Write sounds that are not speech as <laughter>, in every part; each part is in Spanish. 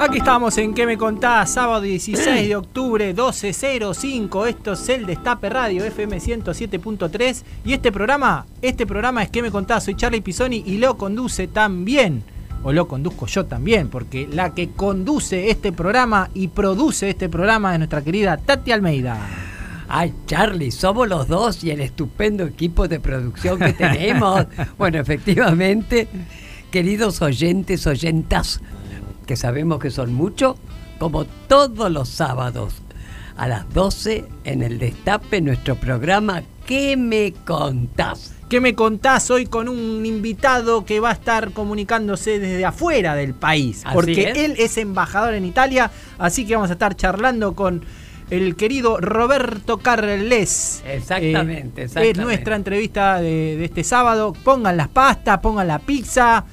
Aquí estamos en ¿Qué me contás? Sábado 16 de octubre, 12.05. Esto es el Destape Radio, FM 107.3. Y este programa, este programa es ¿Qué me contás? Soy Charlie Pisoni y lo conduce también, o lo conduzco yo también, porque la que conduce este programa y produce este programa es nuestra querida Tati Almeida. Ay, Charlie, somos los dos y el estupendo equipo de producción que tenemos. <laughs> bueno, efectivamente, queridos oyentes, oyentas, que sabemos que son muchos, como todos los sábados a las 12 en el Destape, nuestro programa ¿Qué me contás? ¿Qué me contás hoy con un invitado que va a estar comunicándose desde afuera del país? Así porque es. él es embajador en Italia, así que vamos a estar charlando con el querido Roberto Carles. Exactamente, Eh, Es exactamente. nuestra entrevista de, de este sábado. Pongan las pastas, pongan la pizza,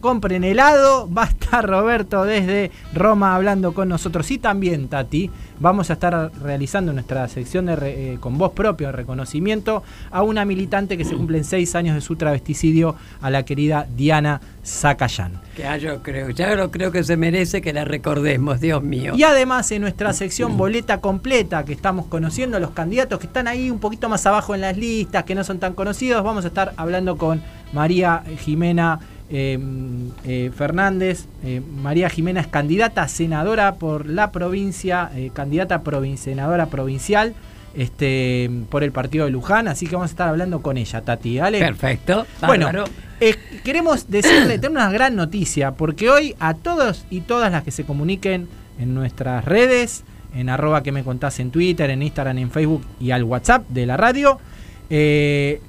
compren helado. <laughs> Va a estar Roberto desde Roma hablando con nosotros. Y también, Tati, vamos a estar realizando nuestra sección de re- eh, con voz propia, de reconocimiento a una militante que se <clears throat> cumplen seis años de su travesticidio, a la querida Diana Zacayán. Ya yo creo, ya yo creo que se merece que la recordemos, Dios mío. Y además en nuestra sección boleta completa que estamos conociendo los candidatos que están ahí un poquito más abajo en las listas, que no son tan conocidos, vamos a estar hablando con María Jimena eh, eh, Fernández. Eh, María Jimena es candidata a senadora por la provincia, eh, candidata provin- senadora provincial este, por el partido de Luján, así que vamos a estar hablando con ella, Tati. ¿vale? Perfecto. Bueno, queremos decirle, tener una gran noticia, porque hoy a todos y todas las que se comuniquen en nuestras redes, en arroba que me contás en Twitter, en Instagram, en Facebook y al WhatsApp de la radio,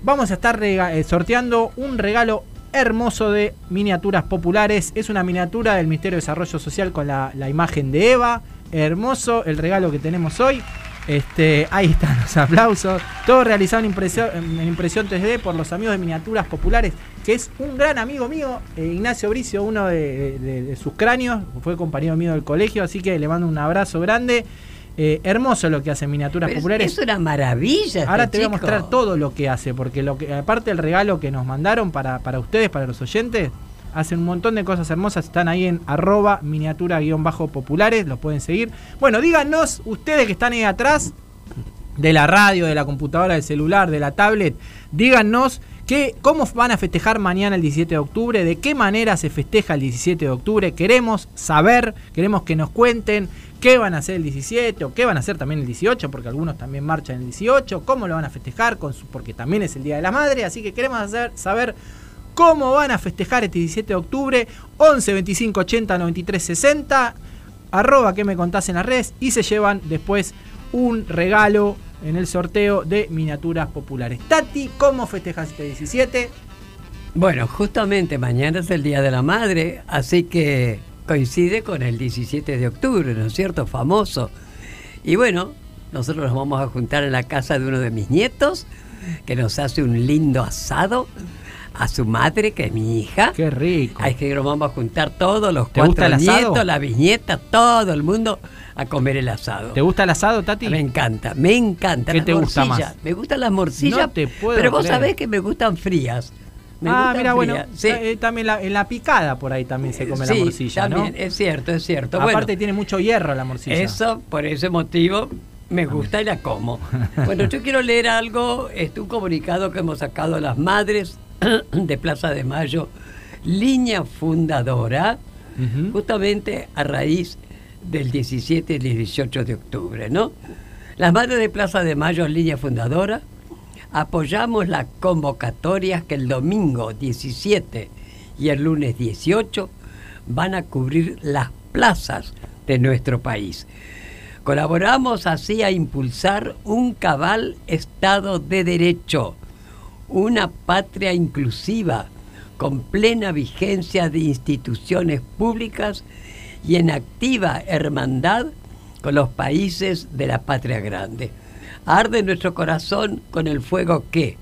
vamos a estar sorteando un regalo hermoso de miniaturas populares. Es una miniatura del Ministerio de Desarrollo Social con la, la imagen de Eva. Hermoso el regalo que tenemos hoy. Este, ahí están los aplausos. Todo realizado en impresión, en impresión 3D por los amigos de Miniaturas Populares, que es un gran amigo mío, eh, Ignacio Bricio, uno de, de- de sus cráneos, fue compañero mío del colegio, así que le mando un abrazo grande. Eh, hermoso lo que hacen Miniaturas Pero Populares. Es una maravilla. Ahora este te voy a mostrar todo lo que hace, porque lo que, aparte del regalo que nos mandaron para, para ustedes, para los oyentes, hacen un montón de cosas hermosas. Están ahí en arroba miniatura-populares, los pueden seguir. Bueno, díganos, ustedes que están ahí atrás, de la radio, de la computadora, del celular, de la tablet, díganos que, cómo van a festejar mañana el 17 de octubre, de qué manera se festeja el 17 de octubre. Queremos saber, queremos que nos cuenten qué van a hacer el 17 o qué van a hacer también el 18, porque algunos también marchan el 18, cómo lo van a festejar, porque también es el Día de la Madre, así que queremos hacer, saber cómo van a festejar este 17 de octubre, 11 25 80 93 60, arroba que me contás en las redes. Y se llevan después un regalo en el sorteo de miniaturas populares. Tati, ¿cómo festejas este 17? Bueno, justamente mañana es el Día de la Madre, así que coincide con el 17 de octubre, ¿no es cierto? Famoso. Y bueno, nosotros nos vamos a juntar en la casa de uno de mis nietos, que nos hace un lindo asado, a su madre, que es mi hija. Qué rico. Ay, que nos vamos a juntar todos, los ¿Te gusta cuatro nietos, la bisnieta, todo el mundo a comer el asado. ¿Te gusta el asado, Tati? Me encanta, me encanta. ¿Qué las te gusta más? Me gustan las morcillas, No te puedo pero vos sabés que me gustan frías. Me ah, mira, bueno, sí. eh, también la- en la picada por ahí también se come la morcilla, también, ¿no? es cierto, es cierto. Aparte bueno, tiene mucho hierro la morcilla. eso, por ese motivo, me gusta y la como. <laughs> Bueno, yo quiero leer algo, este, un comunicado que hemos sacado a las madres <clears throat> de Plaza de Mayo, línea fundadora, justamente a raíz del 17 y 18 de octubre, ¿no? Las madres de Plaza de Mayo, línea fundadora, apoyamos las convocatorias que el domingo 17 y el lunes 18 van a cubrir las plazas de nuestro país. Colaboramos así a impulsar un cabal Estado de Derecho, una patria inclusiva con plena vigencia de instituciones públicas y en activa hermandad con los países de la patria grande. Arde nuestro corazón con el fuego que,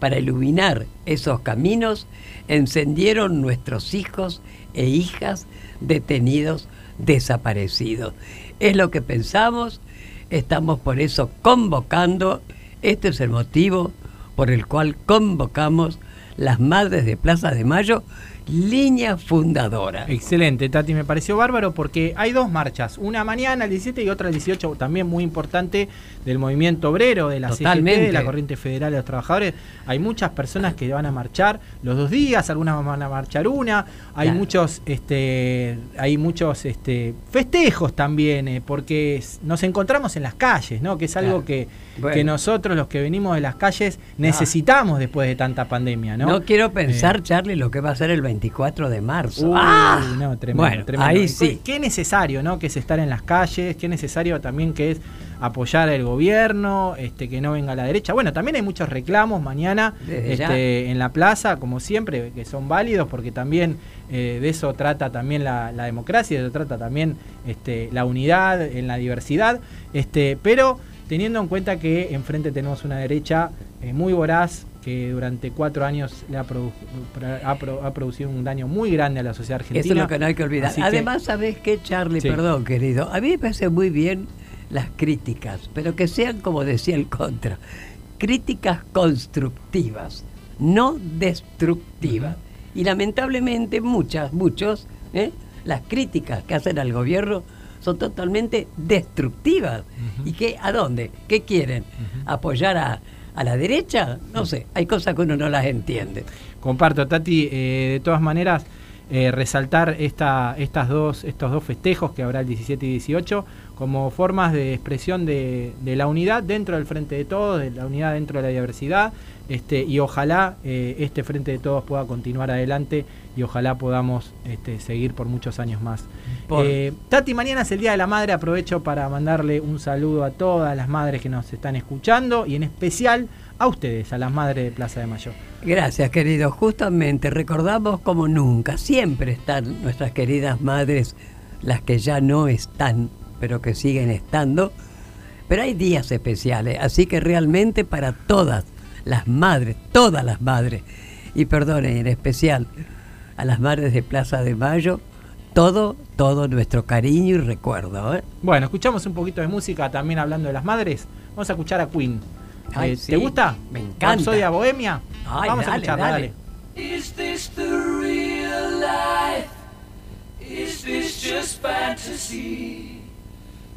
para iluminar esos caminos, encendieron nuestros hijos e hijas detenidos, desaparecidos. Es lo que pensamos, estamos por eso convocando, este es el motivo por el cual convocamos las Madres de Plaza de Mayo línea fundadora. Excelente, Tati, me pareció bárbaro porque hay dos marchas, una mañana el 17 y otra el 18, también muy importante del movimiento obrero, de la CGT, de la Corriente Federal de los Trabajadores. Hay muchas personas que van a marchar los dos días, algunas van a marchar una, hay muchos este hay muchos este festejos también, eh, porque nos encontramos en las calles, ¿no? Que es algo que, que nosotros los que venimos de las calles necesitamos después de tanta pandemia, ¿no? No quiero pensar, eh, Charlie, lo que va a ser el 24 de marzo. ¡Ah! No, tremendo, Ahí sí. Qué necesario, ¿no? Que es estar en las calles, qué necesario también que es apoyar al gobierno, este, que no venga a la derecha. Bueno, también hay muchos reclamos mañana este, en la plaza, como siempre, que son válidos, porque también eh, de eso trata también la, democracia, de eso trata también este, la unidad en la diversidad. Este, pero teniendo en cuenta que enfrente tenemos una derecha eh, muy voraz, que durante cuatro años le ha, ha, producido un daño muy grande a la sociedad argentina. Eso es lo que no hay que olvidar. Además, ¿sabes qué, Charlie? Perdón, querido. A mí me parece muy bien las críticas, pero que sean, como decía el contra, críticas constructivas, no destructivas. Y lamentablemente muchas, muchos, ¿eh? las críticas que hacen al gobierno son totalmente destructivas. ¿Y qué, a dónde? ¿Qué quieren? ¿Apoyar a, a la derecha? No sé, hay cosas que uno no las entiende. Comparto, Tati, eh, de todas maneras, eh, resaltar esta, estas dos, estos dos festejos que habrá el 17 y 18 como formas de expresión de, la unidad dentro del Frente de Todos, de la unidad dentro de la diversidad, este, y ojalá eh, este Frente de Todos pueda continuar adelante y ojalá podamos este, seguir por muchos años más. Eh, Tati, mañana es el Día de la Madre, aprovecho para mandarle un saludo a todas las madres que nos están escuchando y en especial a ustedes, a las madres de Plaza de Mayo. Gracias, querido. Justamente recordamos como nunca, siempre están nuestras queridas madres, las que ya no están pero que siguen estando. Pero hay días especiales, así que realmente para todas las madres, todas las madres, y perdonen, en especial a las madres de Plaza de Mayo, todo, todo nuestro cariño y recuerdo. ¿eh? Bueno, escuchamos un poquito de música también hablando de las madres. Vamos a escuchar a Queen. Eh, ¿Te gusta? Me encanta. ¿Soy a Bohemia? Vamos a escucharla, dale. Is this the real life? Is this just fantasy?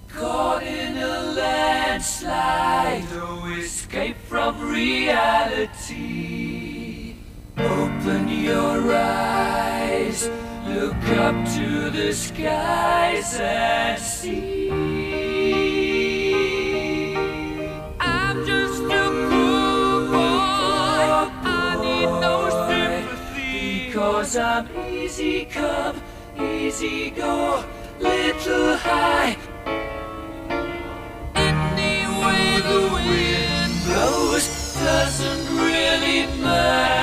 Caught in a landslide, no escape from reality. Open your eyes, look up to the skies and see. I'm just a poor boy, I need no sympathy. Because I'm easy come, easy go, little high Anyway, the wind blows doesn't really matter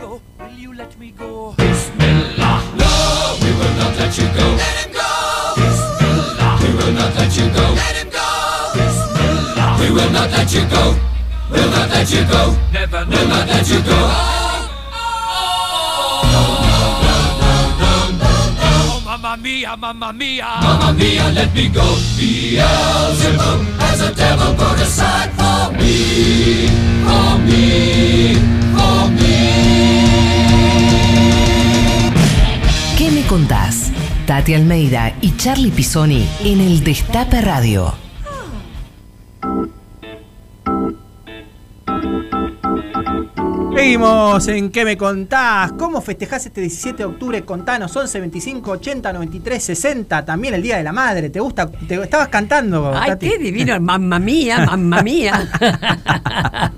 Go, will you let me go? Bismillah, no, we will not let you go. Let him go! Bismillah, we will not let you go. Let him go! Bismillah, we will not let you go. Will not let you go. Never, will not let you go. Oh, mamma mia, mamma mia. Mamma mia, let me go. Beelzebub has a devil put aside for me. For me. For me. ¿Qué me contás? Tati Almeida y Charlie Pisoni en el Destape Radio. Seguimos en ¿Qué me contás? ¿Cómo festejás este 17 de octubre? Contanos, 11, 25, 80, 93, 60. También el Día de la Madre. ¿Te gusta? ¿Te estabas cantando, Ay, Tati? qué divino, mamma mía, mamma mía. <laughs>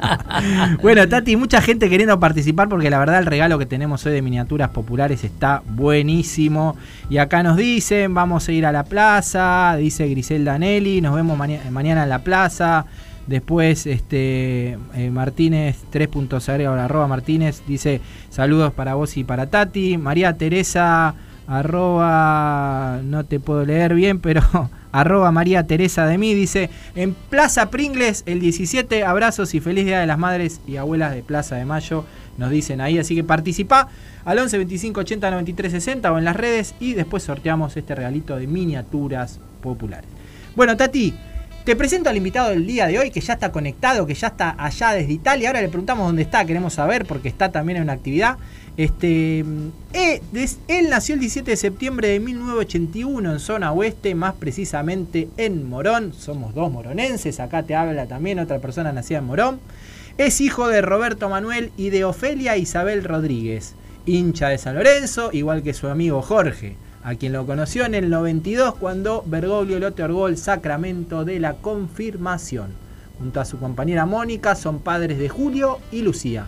Bueno, Tati, mucha gente queriendo participar porque la verdad el regalo que tenemos hoy de miniaturas populares está buenísimo. Y acá nos dicen, vamos a ir a la plaza, dice Griselda Nelly, nos vemos maña- mañana en la plaza. Después, este eh, Martínez, 3.0 arroba Martínez, dice saludos para vos y para Tati. María Teresa, arroba, no te puedo leer bien, pero <laughs> arroba María Teresa de mí, dice en Plaza Pringles el 17, abrazos y feliz Día de las Madres y Abuelas de Plaza de Mayo, nos dicen ahí, así que participa al 11 25 80 93 60 o en las redes y después sorteamos este regalito de miniaturas populares. Bueno, Tati, te presento al invitado del día de hoy que ya está conectado, que ya está allá desde Italia. Ahora le preguntamos dónde está, queremos saber porque está también en una actividad. Este, eh, él nació el 17 de septiembre de 1981 en zona oeste, más precisamente en Morón. Somos dos moronenses, acá te habla también otra persona nacida en Morón. Es hijo de Roberto Manuel y de Ofelia Isabel Rodríguez, hincha de San Lorenzo, igual que su amigo Jorge, a quien lo conoció en el 92 cuando Bergoglio le otorgó el sacramento de la confirmación. Junto a su compañera Mónica son padres de Julio y Lucía.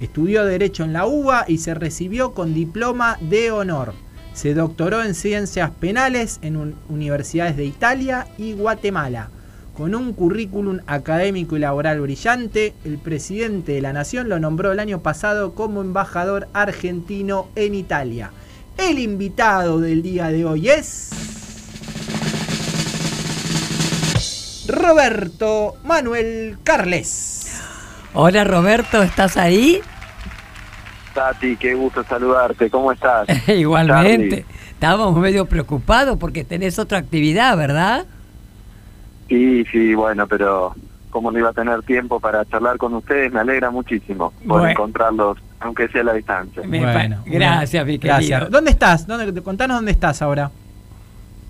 Estudió Derecho en la UBA y se recibió con diploma de honor. Se doctoró en Ciencias Penales en un- universidades de Italia y Guatemala. Con un currículum académico y laboral brillante, el presidente de la Nación lo nombró el año pasado como embajador argentino en Italia. El invitado del día de hoy es... Roberto Manuel Carles. Hola Roberto, ¿estás ahí? Tati, qué gusto saludarte. ¿Cómo estás? <laughs> Igualmente. Charlie. Estábamos medio preocupados porque tenés otra actividad, ¿verdad? Sí, sí, bueno, pero como no iba a tener tiempo para charlar con ustedes, me alegra muchísimo por Bueno. encontrarlos, aunque sea a la distancia. Pa- gracias, mi. Gracias. ¿Dónde estás? ¿Dónde, contanos dónde estás ahora.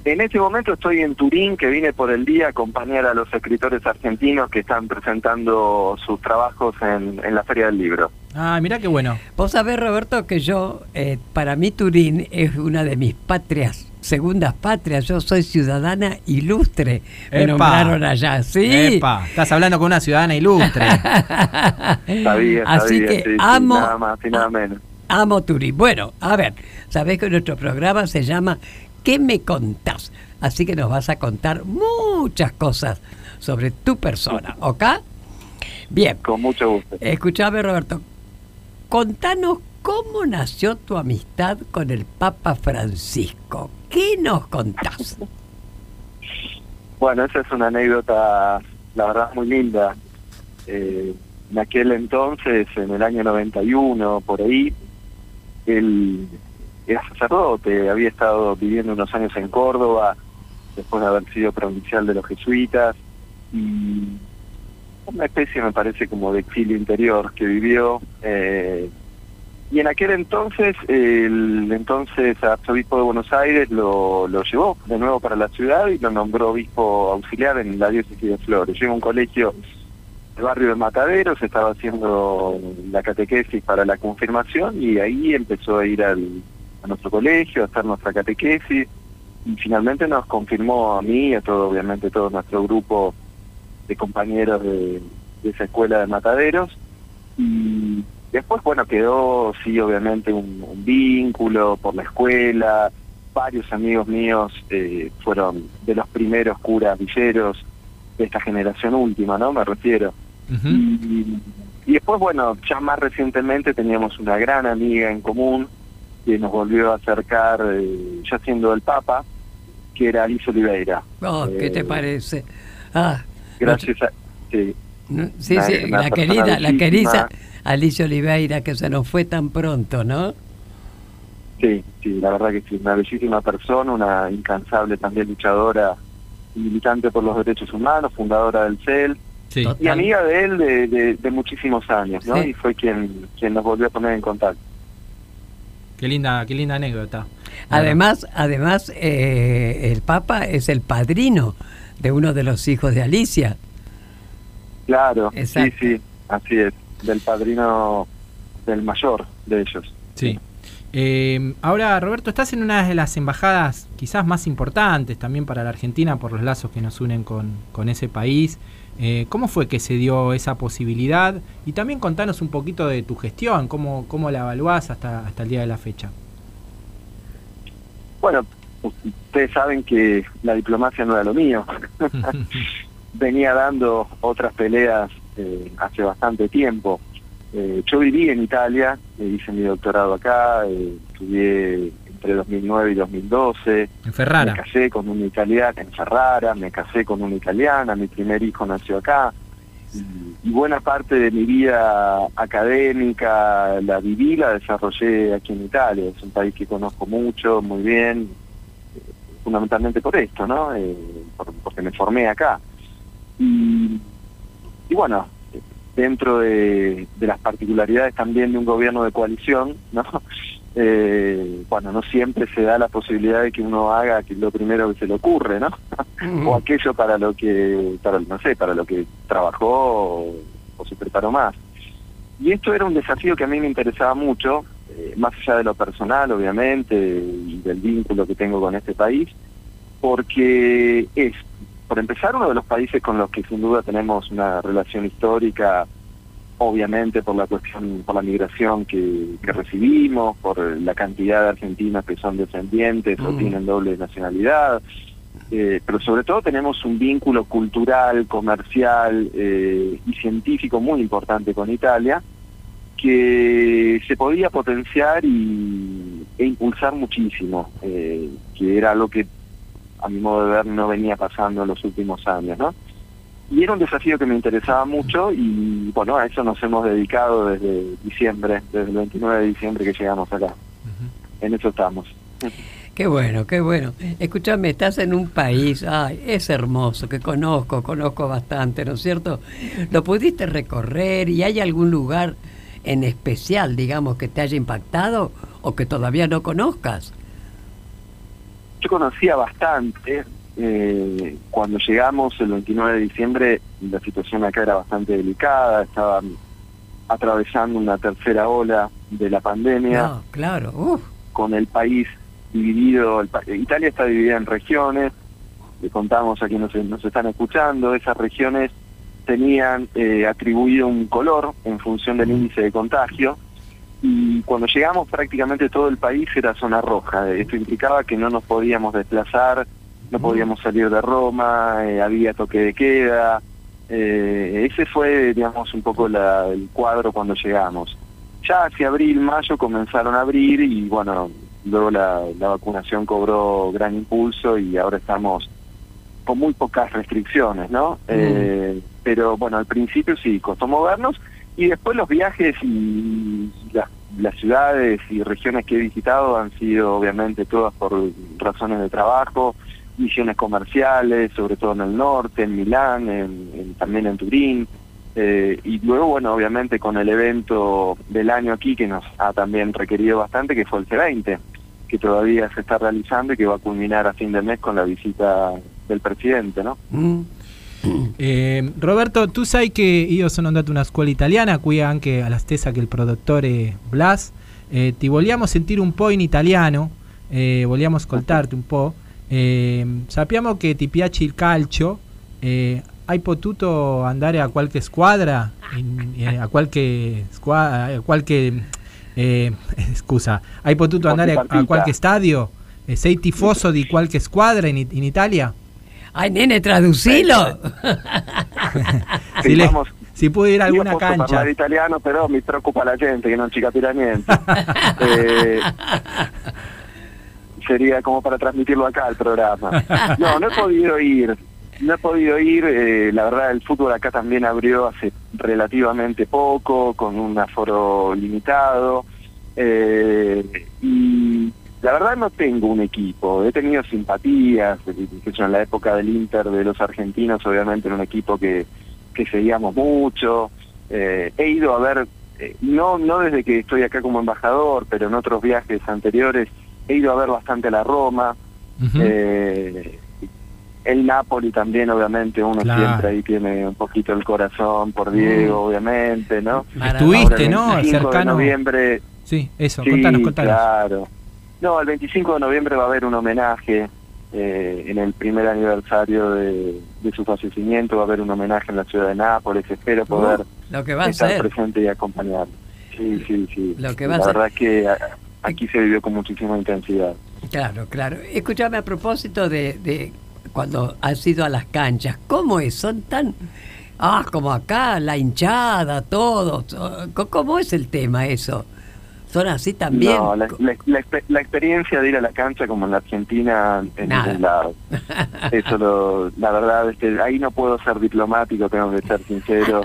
En este momento estoy en Turín, que vine por el día a acompañar a los escritores argentinos que están presentando sus trabajos en, en la Feria del Libro. Ah, mirá qué bueno. Vos sabés, Roberto, que yo, eh, para mí Turín es una de mis patrias, segundas patrias. Yo soy ciudadana ilustre. Me Epa. nombraron allá, sí. Epa, estás hablando con una ciudadana ilustre. <laughs> Sabía, Así sabía, que sí, sí, amo- nada más y nada menos. Amo Turín. Bueno, a ver, sabés que nuestro programa se llama ¿Qué me contás? Así que nos vas a contar muchas cosas sobre tu persona, ¿ok? Bien, Con mucho gusto. escuchame Roberto, contanos cómo nació tu amistad con el Papa Francisco. ¿Qué nos contás? <laughs> Bueno, esa es una anécdota, la verdad, muy linda. Eh, en aquel entonces, en el año 91, por ahí, él era sacerdote, había estado viviendo unos años en Córdoba, después de haber sido provincial de los jesuitas, y una especie, me parece, como de exilio interior que vivió. eh, y en aquel entonces, el entonces arzobispo de Buenos Aires lo, lo llevó de nuevo para la ciudad y lo nombró obispo auxiliar en la diócesis de Flores. Llegó a un colegio del barrio de Mataderos, estaba haciendo la catequesis para la confirmación y ahí empezó a ir al, a nuestro colegio, a hacer nuestra catequesis, y finalmente nos confirmó a mí y a todo, obviamente, todo nuestro grupo de compañeros de, de esa escuela de mataderos. Y después, bueno, quedó, sí, obviamente, un, un vínculo por la escuela. Varios amigos míos eh, fueron de los primeros curas villeros de esta generación última, ¿no? Me refiero. Y, y después, bueno, ya más recientemente teníamos una gran amiga en común que nos volvió a acercar, eh, ya siendo el Papa, que era Alice Oliveira. Oh, ¿Qué te Eh, parece? Ah, Gracias a... Sí, no- sí, una- sí, una la querida, la querida Alicia Oliveira, que se nos fue tan pronto, ¿no? sí, sí, la verdad que sí, una bellísima persona, una incansable también luchadora y militante por los derechos humanos, fundadora del CEL, Sí. Y amiga de él de, de- de muchísimos años, ¿no? Sí. Y fue quien, quien nos volvió a poner en contacto. Qué linda, qué linda anécdota. Además, además eh, el Papa es el padrino de uno de los hijos de Alicia. Claro, Exacto. sí, sí, así es, del padrino del mayor de ellos. Sí. Eh, ahora, Roberto, estás en una de las embajadas quizás más importantes también para la Argentina por los lazos que nos unen con, con ese país. Eh, ¿Cómo fue que se dio esa posibilidad? Y también contanos un poquito de tu gestión, cómo, cómo la evaluás hasta, hasta el día de la fecha. Bueno, ustedes saben que la diplomacia no era lo mío. <laughs> Venía dando otras peleas eh, hace bastante tiempo. Eh, yo viví en Italia, eh, hice mi doctorado acá, eh, estudié entre 2009 y 2012. en Me Ferrara. casé con una italiana en Ferrara, me casé con una italiana, mi primer hijo nació acá. Y, y buena parte de mi vida académica la viví, la desarrollé aquí en Italia. Es un país que conozco mucho, muy bien, fundamentalmente por esto, ¿no? Eh, por- porque me formé acá. Y, y bueno, dentro de, de las particularidades también de un gobierno de coalición, ¿no? <laughs> Eh, bueno, no siempre se da la posibilidad de que uno haga que lo primero que se le ocurre, ¿no? <laughs> o aquello para lo que, para, no sé, para lo que trabajó o, o se preparó más. Y esto era un desafío que a mí me interesaba mucho, eh, más allá de lo personal, obviamente, y del vínculo que tengo con este país, porque es, por empezar, uno de los países con los que sin duda tenemos una relación histórica, obviamente por la cuestión, por la migración que, que recibimos, por la cantidad de argentinos que son descendientes o Mm. tienen doble nacionalidad, eh, pero sobre todo tenemos un vínculo cultural, comercial eh, y científico muy importante con Italia, que se podía potenciar y, e impulsar muchísimo, eh, que era algo que a mi modo de ver no venía pasando en los últimos años, ¿no? Y era un desafío que me interesaba mucho y bueno, a eso nos hemos dedicado desde diciembre, desde el 29 de diciembre que llegamos acá. En eso estamos. Qué bueno, qué bueno. Escúchame, estás en un país, ay, es hermoso, que conozco, conozco bastante, ¿no es cierto? ¿Lo pudiste recorrer y hay algún lugar en especial, digamos, que te haya impactado o que todavía no conozcas? Yo conocía bastante. eh, cuando llegamos el 29 de diciembre, la situación acá era bastante delicada. Estaban atravesando una tercera ola de la pandemia, No, claro, uf, con el país dividido. el pa- Italia está dividida en regiones. Le contamos a quienes nos, nos están escuchando. Esas regiones tenían eh, atribuido un color en función del índice de contagio. Y cuando llegamos prácticamente todo el país era zona roja. Esto implicaba que no nos podíamos desplazar, no podíamos salir de Roma, eh, había toque de queda. Eh, ese fue, digamos, un poco la- el cuadro cuando llegamos. Ya hacia abril, mayo comenzaron a abrir y bueno, luego la, la vacunación cobró gran impulso y ahora estamos con muy pocas restricciones, ¿no? Eh, pero bueno, al principio sí, costó movernos y después los viajes y las, las ciudades y regiones que he visitado han sido obviamente todas por razones de trabajo, misiones comerciales, sobre todo en el norte, en Milán, en- en- también en Turín. Eh, y luego, bueno, obviamente con el evento del año aquí que nos ha también requerido bastante, que fue el C20, que todavía se está realizando y que va a culminar a fin de mes con la visita del presidente, ¿no? mm, Eh, Roberto, tu sai che io sono andato a una scuola italiana qui anche alla stessa che il produttore Blas eh, ti vogliamo sentire un po' in italiano, eh, vogliamo ascoltarti un po'. Eh, sappiamo che ti piace il calcio, eh, hai potuto andare a qualche squadra, in- a qualche squadra, a qualche eh, <laughs> scusa, hai potuto andare a, a qualche stadio? Sei tifoso di qualche squadra in, in Italia? Ay, nene, traducilo. <laughs> Si, le- vamos- si può ir a alguna cancha. parlare italiano, però mi preoccupa la gente che non ci capirà niente. <laughs> Eh, sería como para transmitirlo acá el programa. No, no he podido ir. No he podido ir. eh, la verdad, el fútbol acá también abrió hace relativamente poco, con un aforo limitado. eh, y la verdad no tengo un equipo. He tenido simpatías. eh, En la época del Inter de los argentinos, obviamente era un equipo que, que seguíamos mucho. Eh, he ido a ver, eh, no, no desde que estoy acá como embajador, pero en otros viajes anteriores he ido a ver bastante a la Roma. Eh, el Napoli también, obviamente, uno Claro. siempre ahí tiene un poquito el corazón por Diego, obviamente, ¿no? Estuviste, Ahora, el ¿no? 25 Cercano. de noviembre, Sí, eso, sí, contanos, contanos. claro. No, el 25 de noviembre va a haber un homenaje eh, en el primer aniversario de, de su fallecimiento, va a haber un homenaje en la ciudad de Nápoles, espero poder Lo que va a estar ser. presente y acompañar. Sí, sí, sí. Lo que va a la ser. verdad es que a- aquí se vivió con muchísima intensidad. Claro, claro. Escúchame a propósito de, de cuando has ido a las canchas, ¿cómo es? Son tan... Ah, como acá, la hinchada, todo. ¿Cómo es el tema eso? ¿Son así también? No, la, la- la expe- la experiencia de ir a la cancha como en la Argentina en Nada. ningún lado. <laughs> Eso lo, la verdad es que ahí no puedo ser diplomático, tengo que ser sincero.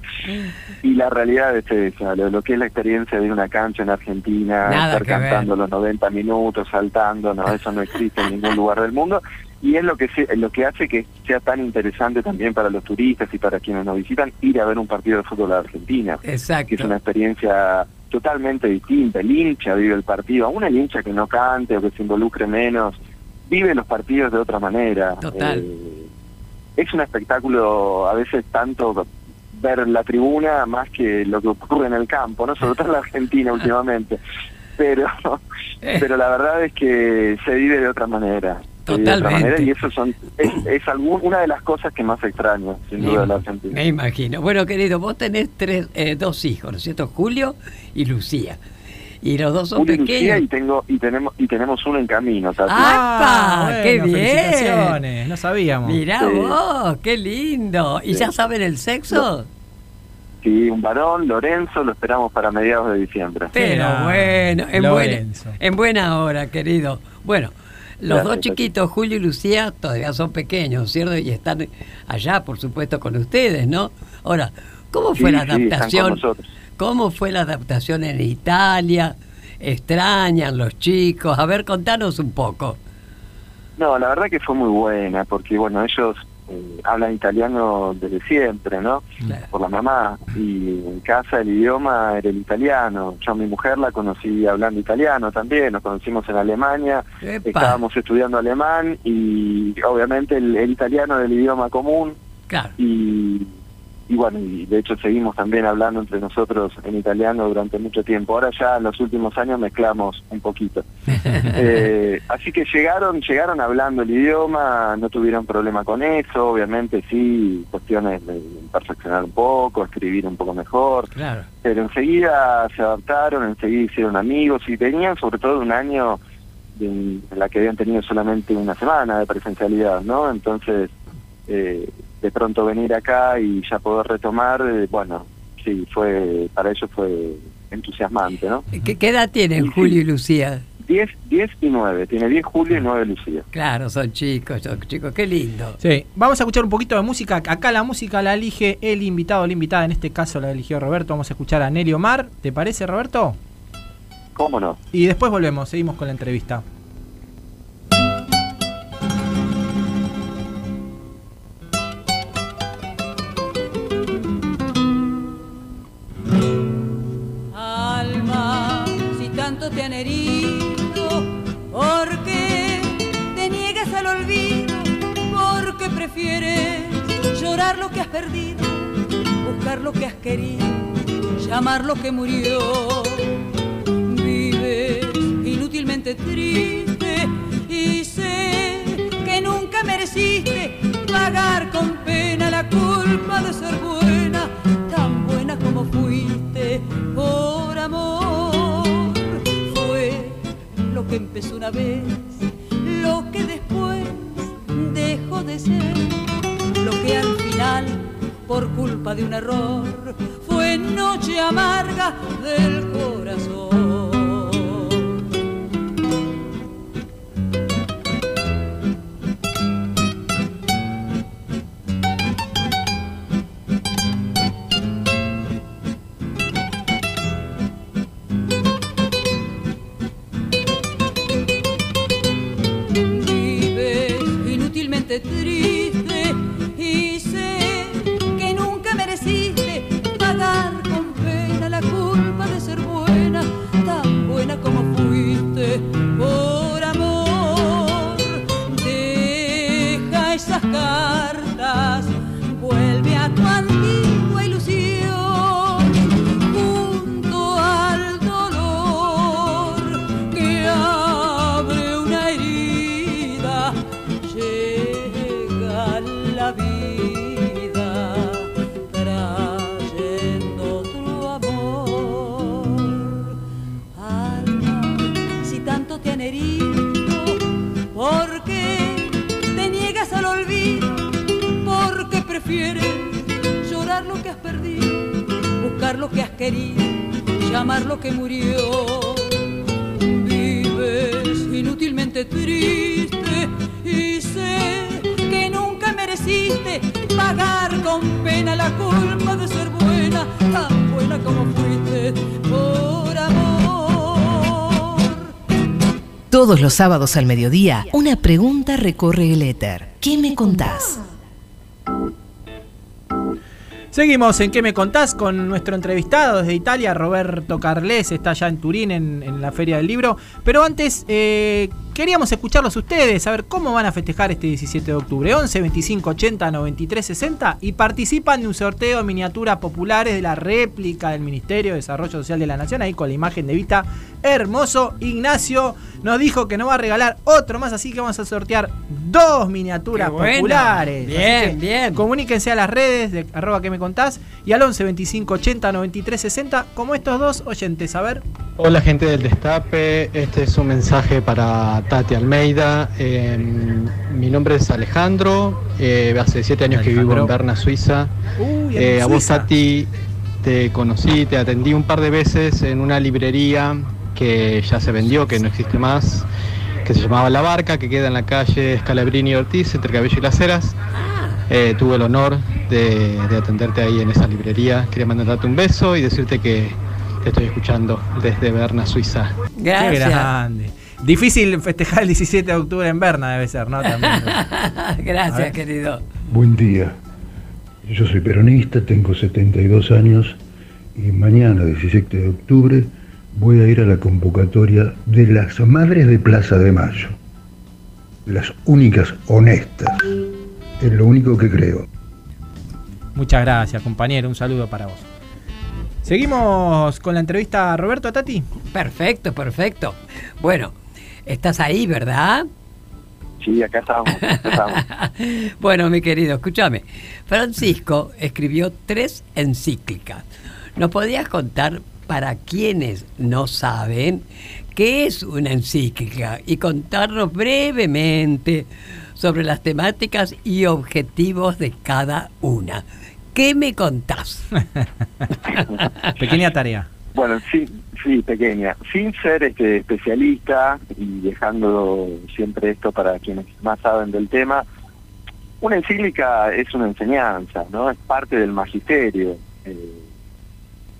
<laughs> y la realidad es esa, lo, lo que es la experiencia de ir a una cancha en Argentina, Nada estar ver. cantando los 90 minutos, saltando, no, eso no existe en ningún lugar del mundo. Y es lo que se- lo que hace que sea tan interesante también para los turistas y para quienes nos visitan ir a ver un partido de fútbol a Argentina Exacto. que es una experiencia totalmente distinta. El hincha vive el partido, aún el hincha que no cante o que se involucre menos, vive los partidos de otra manera. Total. Eh, es un espectáculo a veces tanto ver la tribuna más que lo que ocurre en el campo, ¿no? Sobre todo en la Argentina últimamente. <laughs> Pero, pero la verdad es que se vive de otra manera. Vive de otra Totalmente. manera y eso son, es, es algún- una de las cosas que más extraño, sin duda, de la Argentina. Me imagino. Bueno, querido, vos tenés tres, eh, dos hijos, ¿no es cierto? Julio y Lucía. Y los dos son Julio y Lucía pequeños. y tengo y tenemos y tenemos uno en camino Tati. ¡Ah! ¡Qué bien! felicitaciones, no sabíamos. Mirá Sí. vos, qué lindo. ¿Y Sí. ya saben el sexo? sí un varón Lorenzo lo esperamos para mediados de diciembre Pero bueno, en buena, en buena hora, querido. Bueno, los Gracias, dos chiquitos, Julio y Lucía, todavía son pequeños, ¿cierto? Y están allá, por supuesto, con ustedes, ¿no? Ahora, ¿cómo fue Sí, la adaptación? ¿Cómo fue la adaptación en Italia? ¿Extrañan los chicos? A ver, contanos un poco. no la verdad que fue muy buena porque bueno ellos eh, hablan italiano desde siempre no Claro. por la mamá y en casa el idioma era el italiano yo a mi mujer la conocí hablando italiano también nos conocimos en Alemania Epa. estábamos estudiando alemán y obviamente el, el italiano era el idioma común Claro. y, y bueno, y de hecho seguimos también hablando entre nosotros en italiano durante mucho tiempo. Ahora ya en los últimos años mezclamos un poquito. <laughs> Eh, así que llegaron, llegaron hablando el idioma, no tuvieron problema con eso, obviamente sí, cuestiones de perfeccionar un poco, escribir un poco mejor, Claro. pero enseguida se adaptaron, enseguida hicieron amigos y tenían sobre todo un año de- en la que habían tenido solamente una semana de presencialidad, ¿no? Entonces, eh, de pronto venir acá y ya poder retomar, eh, bueno, sí, fue para ellos fue entusiasmante, ¿no? ¿Qué, qué edad tienen sí. Julio y Lucía? 10, 10 y 9, tiene 10 Julio y 9 Lucía. Claro, son chicos, son chicos, qué lindo. Sí, vamos a escuchar un poquito de música. Acá la música la elige el invitado o la invitada. En este caso la eligió Roberto. Vamos a escuchar a Nelly Omar. ¿Te parece, Roberto? ¿Cómo no? Y después volvemos, seguimos con la entrevista. ¿Por qué prefieres llorar lo que has perdido, buscar lo que has querido, llamar lo que murió? Vives inútilmente triste y sé que nunca mereciste pagar con pena la culpa de ser buena, tan buena como fuiste por amor. Fue lo que empezó una vez, lo que después dejó de ser, lo que al final, por culpa de un error, fue noche amarga del corazón. Han herido, ¿por qué te niegas al olvido? Porque prefieres llorar lo que has perdido, buscar lo que has querido, llamar lo que murió. Vives inútilmente triste y sé que nunca mereciste pagar con pena la culpa de ser buena, tan buena como fuiste por amor. Todos los sábados al mediodía, una pregunta recorre el éter. ¿Qué me contás? Seguimos en ¿Qué me contás? con nuestro entrevistado desde Italia, Roberto Carles, está ya en Turín en, la Feria del Libro. Pero antes, eh, queríamos escucharlos ustedes, saber cómo van a festejar este 17 de octubre. 11 25 80 93 60 y participan de un sorteo de miniaturas populares de la réplica del Ministerio de Desarrollo Social de la Nación, ahí con la imagen de Vita hermoso. Ignacio nos dijo que nos va a regalar otro más, así que vamos a sortear dos miniaturas bueno. populares. Bien, bien. Comuníquense a las redes de arroba que me contás y al 11 25 80 93 60 como estos dos oyentes. A ver, Hola gente del Destape, este es un mensaje para Tati Almeida. Eh, mi nombre es Alejandro, eh, hace siete años que vivo en Berna, Suiza. Uy, en Eh, a vos. Tati te conocí, te atendí un par de veces en una librería que ya se vendió, que no existe más, que se llamaba La Barca, que queda en la calle Scalabrini y Ortiz, entre Cabello y Las Heras. Eh, tuve el honor de, de atenderte ahí en esa librería. Quería mandarte un beso y decirte que te estoy escuchando desde Berna, Suiza. qué Gracias. grande. Difícil festejar el 17 de octubre en Berna, debe ser, ¿no? También. <laughs> Gracias, querido. Buen día. Yo soy peronista, tengo 72 años y mañana, 17 de octubre, voy a ir a la convocatoria de las Madres de Plaza de Mayo. Las únicas honestas. Es lo único que creo. Muchas gracias, compañero. Un saludo para vos. Seguimos con la entrevista a Roberto a Tati. Perfecto, perfecto. Bueno, estás ahí, ¿verdad? Sí, acá estamos. acá estamos. <laughs> bueno, mi querido, escúchame. Francisco escribió tres encíclicas. ¿Nos podrías contar para quienes no saben qué es una encíclica y contarnos brevemente sobre las temáticas y objetivos de cada una? ¿Qué me contás? <laughs> Pequeña tarea. Bueno, sí, sí, pequeña. Sin ser este especialista y dejando siempre esto para quienes más saben del tema, una encíclica es una enseñanza, ¿no? Es parte del magisterio. Eh,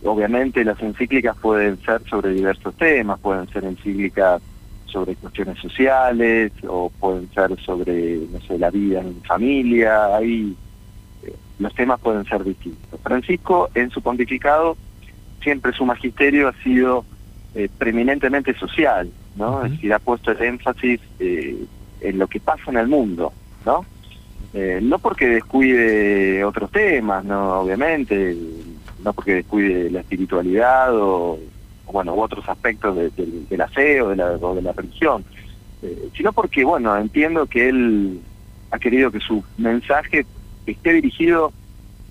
obviamente las encíclicas pueden ser sobre diversos temas, pueden ser encíclicas sobre cuestiones sociales o pueden ser sobre, no sé, la vida en familia, ahí eh, los temas pueden ser distintos. Francisco, en su pontificado, siempre su magisterio ha sido eh, preeminentemente social, ¿no? Es decir, ha puesto el énfasis eh, en lo que pasa en el mundo, ¿no? Eh, no porque descuide otros temas, no, obviamente, no porque descuide la espiritualidad o, bueno, u otros aspectos de, de, de la fe o de la, o de la religión, eh, sino porque, bueno, entiendo que él ha querido que su mensaje esté dirigido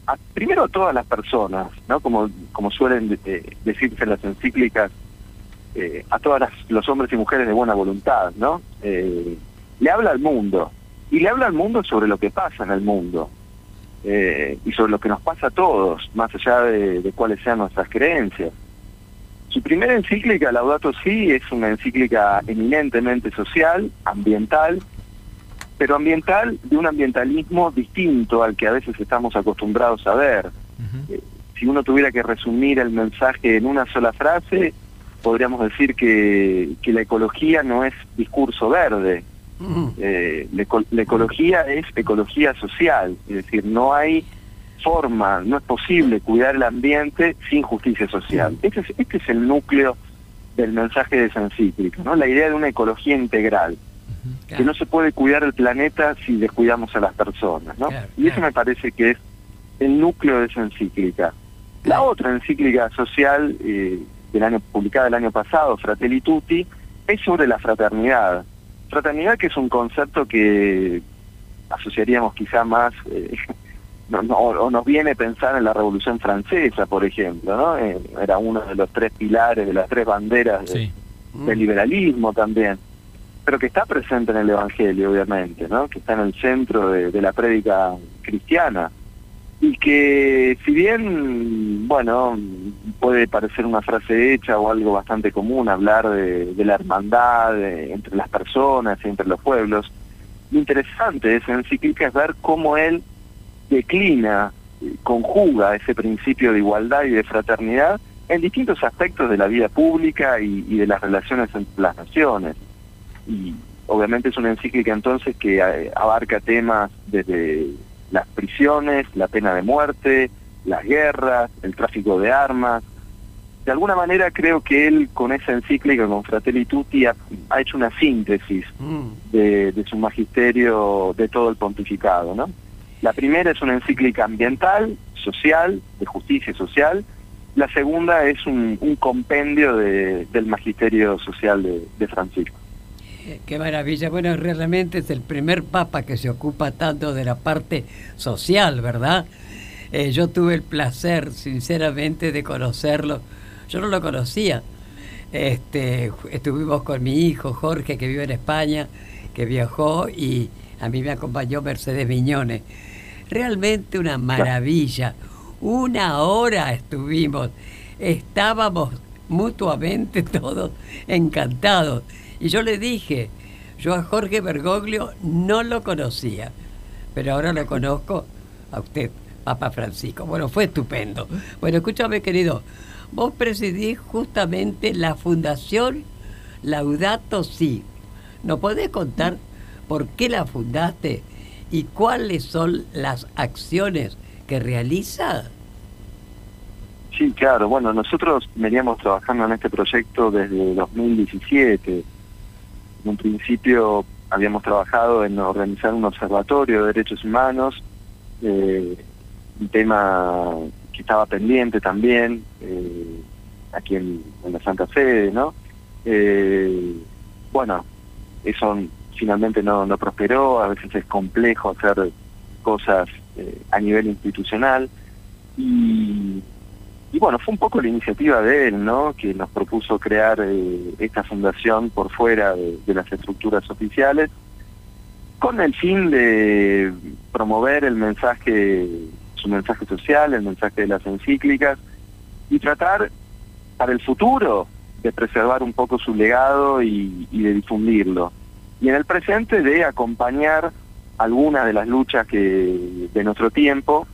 a, primero a todas las personas, ¿no? Como, como suelen eh, decirse las encíclicas, eh, a todos los hombres y mujeres de buena voluntad, ¿no? Eh, le habla al mundo, y le habla al mundo sobre lo que pasa en el mundo, eh, y sobre lo que nos pasa a todos, más allá de, de cuáles sean nuestras creencias. Su primera encíclica, Laudato Si, es una encíclica eminentemente social, ambiental, pero ambiental de un ambientalismo distinto al que a veces estamos acostumbrados a ver. Eh, si uno tuviera que resumir el mensaje en una sola frase, podríamos decir que, que la ecología no es discurso verde. Eh, la, eco- la ecología es ecología social, es decir, no hay forma, no es posible cuidar el ambiente sin justicia social. Este es, este es el núcleo del mensaje de esa encíclica, ¿no? la idea de una ecología integral que no se puede cuidar el planeta si descuidamos a las personas, ¿no? Claro, y eso me parece que es el núcleo de esa encíclica. La otra encíclica social eh, del año publicada el año pasado, Fratelli Tutti, es sobre la fraternidad. Fraternidad que es un concepto que asociaríamos quizá más eh, <laughs> no, no, o nos viene pensar en la Revolución Francesa, por ejemplo, ¿no? Eh, era uno de los tres pilares, de las tres banderas de- del liberalismo también, pero que está presente en el Evangelio, obviamente, ¿no? que está en el centro de, la prédica cristiana. Y que si bien, bueno, puede parecer una frase hecha o algo bastante común hablar de, la hermandad entre las personas y entre los pueblos, lo interesante de esa encíclica es ver cómo él declina, conjuga ese principio de igualdad y de fraternidad en distintos aspectos de la vida pública y de las relaciones entre las naciones. Y obviamente es una encíclica entonces que eh, abarca temas desde las prisiones, la pena de muerte, las guerras, el tráfico de armas. De alguna manera creo que él con esa encíclica, con Fratelli Tutti, ha, ha hecho una síntesis Mm. de, de su magisterio de todo el pontificado, ¿no? La primera es una encíclica ambiental, social, de justicia social. La segunda es un, un compendio de- del magisterio social de, de Francisco. Qué maravilla. Bueno, realmente es el primer papa que se ocupa tanto de la parte social, ¿verdad? Eh, yo tuve el placer, sinceramente, de conocerlo. Yo no lo conocía. Este, estuvimos con mi hijo Jorge, que vive en España, que viajó y a mí me acompañó Mercedes Viñones. Realmente una maravilla. Una hora estuvimos. Estábamos mutuamente <laughs> todos encantados. Y yo le dije, yo a Jorge Bergoglio no lo conocía, pero ahora lo conozco a usted, Papa Francisco. Bueno, fue estupendo. Bueno, escúchame, querido, vos presidís justamente la Fundación Laudato Si. ¿Nos podés contar por qué la fundaste y cuáles son las acciones que realiza? Sí, claro. Bueno, nosotros veníamos trabajando en este proyecto desde 2017. En un principio habíamos trabajado en organizar un observatorio de derechos humanos, eh, un tema que estaba pendiente también eh, aquí en, la Santa Fe, ¿no? Eh, bueno, eso finalmente no, no prosperó, a veces es complejo hacer cosas a nivel institucional y y bueno, fue un poco la iniciativa de él, ¿no? Que nos propuso crear eh, esta fundación por fuera de, las estructuras oficiales, con el fin de promover el mensaje, su mensaje social, el mensaje de las encíclicas, y tratar para el futuro de preservar un poco su legado y, y de difundirlo. Y en el presente de acompañar algunas de las luchas que de nuestro tiempo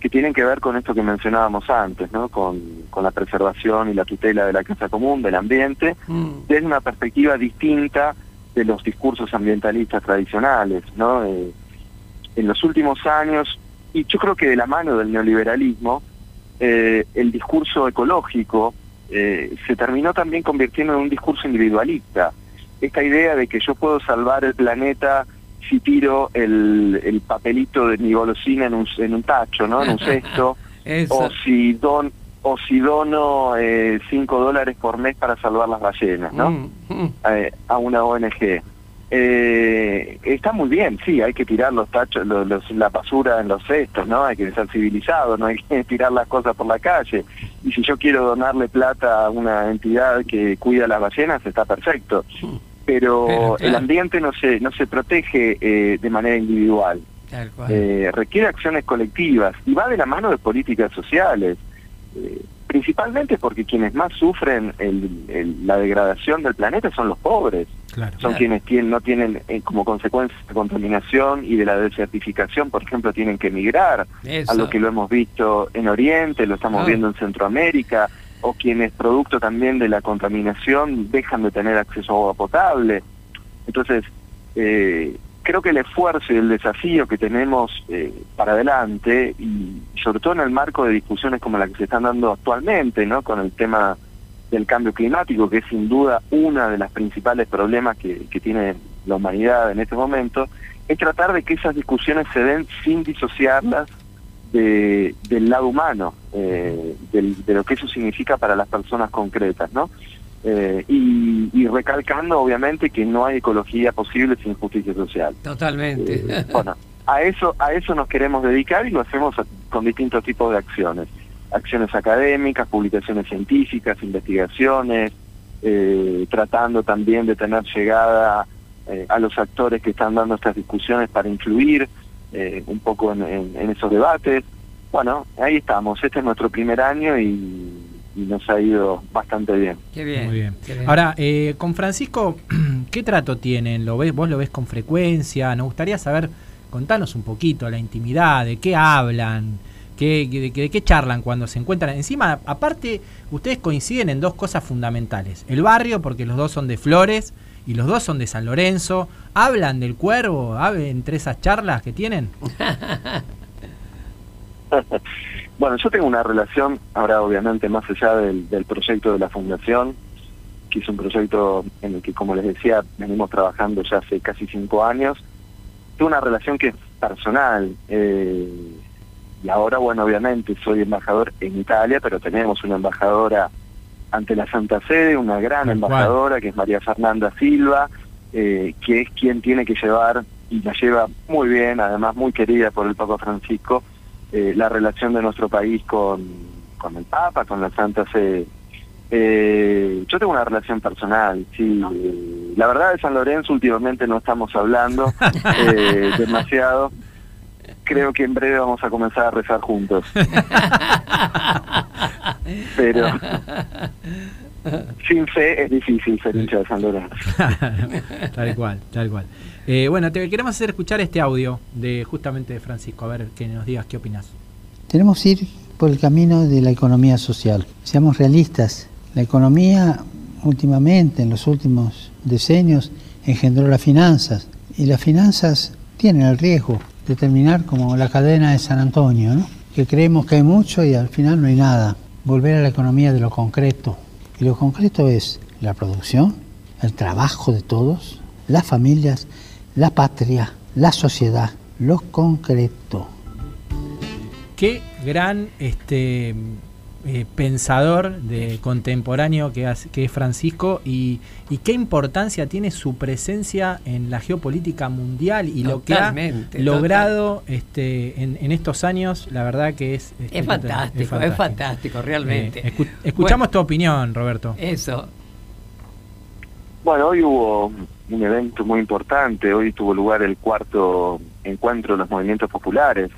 que tienen que ver con esto que mencionábamos antes, ¿no? Con, con la preservación y la tutela de la casa común, del ambiente, desde una perspectiva distinta de los discursos ambientalistas tradicionales, ¿no? Eh, en los últimos años, y yo creo que de la mano del neoliberalismo, eh, el discurso ecológico eh, se terminó también convirtiendo en un discurso individualista. Esta idea de que yo puedo salvar el planeta si tiro el, el papelito de mi golosina en un, en un tacho, ¿no? En un cesto, <laughs> o si don o si dono 5 eh, dólares por mes para salvar las ballenas, ¿no? Mm, mm. Eh, a una ONG. Eh, está muy bien, sí, hay que tirar los tachos, los, los- la basura en los cestos, ¿no? Hay que ser civilizado, no hay que <laughs> tirar las cosas por la calle. Y si yo quiero donarle plata a una entidad que cuida las ballenas, está perfecto. Pero, Pero, el ambiente no se, no se protege eh, de manera individual. Tal cual. Eh, requiere acciones colectivas y va de la mano de políticas sociales, eh, principalmente porque quienes más sufren el- el- la degradación del planeta son los pobres, Claro. son Claro. quienes tienen, no tienen eh, como consecuencia de contaminación y de la desertificación, por ejemplo, tienen que emigrar, Eso. a lo que lo hemos visto en Oriente, lo estamos Ah. viendo en Centroamérica, o quienes producto también de la contaminación dejan de tener acceso a agua potable. Entonces, eh, creo que el esfuerzo y el desafío que tenemos eh, para adelante, y sobre todo en el marco de discusiones como la que se están dando actualmente, ¿no? con el tema del cambio climático, que es sin duda una de las principales problemas que, que tiene la humanidad en este momento, es tratar de que esas discusiones se den sin disociarlas de- del lado humano, eh, del- de lo que eso significa para las personas concretas, ¿no? Eh, y, y recalcando, obviamente, que no hay ecología posible sin justicia social. Totalmente. Eh, <laughs> bueno, a eso, a eso nos queremos dedicar y lo hacemos a- con distintos tipos de acciones. Acciones académicas, publicaciones científicas, investigaciones, eh, tratando también de tener llegada eh, a los actores que están dando estas discusiones para influir eh, un poco en, en- en esos debates. Bueno, ahí estamos. Este es nuestro primer año y, y nos ha ido bastante bien. Qué bien. Muy bien. qué bien. Ahora, eh, con Francisco, <clears throat> ¿qué trato tienen? ¿Lo ves, ¿Vos lo ves con frecuencia? Nos gustaría saber, contanos un poquito la intimidad, de qué hablan, qué, de, de qué charlan cuando se encuentran. Encima, aparte, ustedes coinciden en dos cosas fundamentales. El barrio, porque los dos son de Flores y los dos son de San Lorenzo. ¿Hablan del cuervo entre esas charlas que tienen? <laughs> Bueno, yo tengo una relación, ahora obviamente más allá del, del proyecto de la fundación, que es un proyecto en el que, como les decía, venimos trabajando ya hace casi cinco años. Tengo una relación que es personal. eh, y ahora, bueno, obviamente soy embajador en Italia, pero tenemos una embajadora ante la Santa Sede, una gran cual. embajadora que es María Fernanda Silva, eh, que es quien tiene que llevar, y la lleva muy bien, además muy querida por el Papa Francisco, eh, la relación de nuestro país con, con el Papa, con la Santa Sede. Eh, yo tengo una relación personal, sí. eh, la verdad de San Lorenzo últimamente no estamos hablando <laughs> eh, demasiado. Creo que en breve vamos a comenzar a rezar juntos. <laughs> Pero <laughs> sin fe es difícil ser hincha de San Lorenzo. tal cual, tal cual. Eh, bueno, te queremos hacer escuchar este audio de justamente de Francisco, a ver que nos digas qué opinas. Tenemos que ir por el camino de la economía social. Seamos realistas. La economía últimamente, en los últimos decenios, engendró las finanzas. Y las finanzas tienen el riesgo de terminar como la cadena de San Antonio, ¿no? que creemos que hay mucho y al final no hay nada. Volver a la economía de lo concreto. Y lo concreto es la producción, el trabajo de todos, las familias, la patria, la sociedad, lo concreto. Qué gran este eh, pensador de contemporáneo que, hace- que es Francisco y, y qué importancia tiene su presencia en la geopolítica mundial y lo que ha logrado este, en, en estos años, la verdad que es... este, Es fantástico, es fantástico, realmente. Eh, escu- escuchamos tu opinión, Roberto. Eso. Bueno, hoy hubo un evento muy importante. Hoy tuvo lugar el cuarto encuentro de los movimientos populares.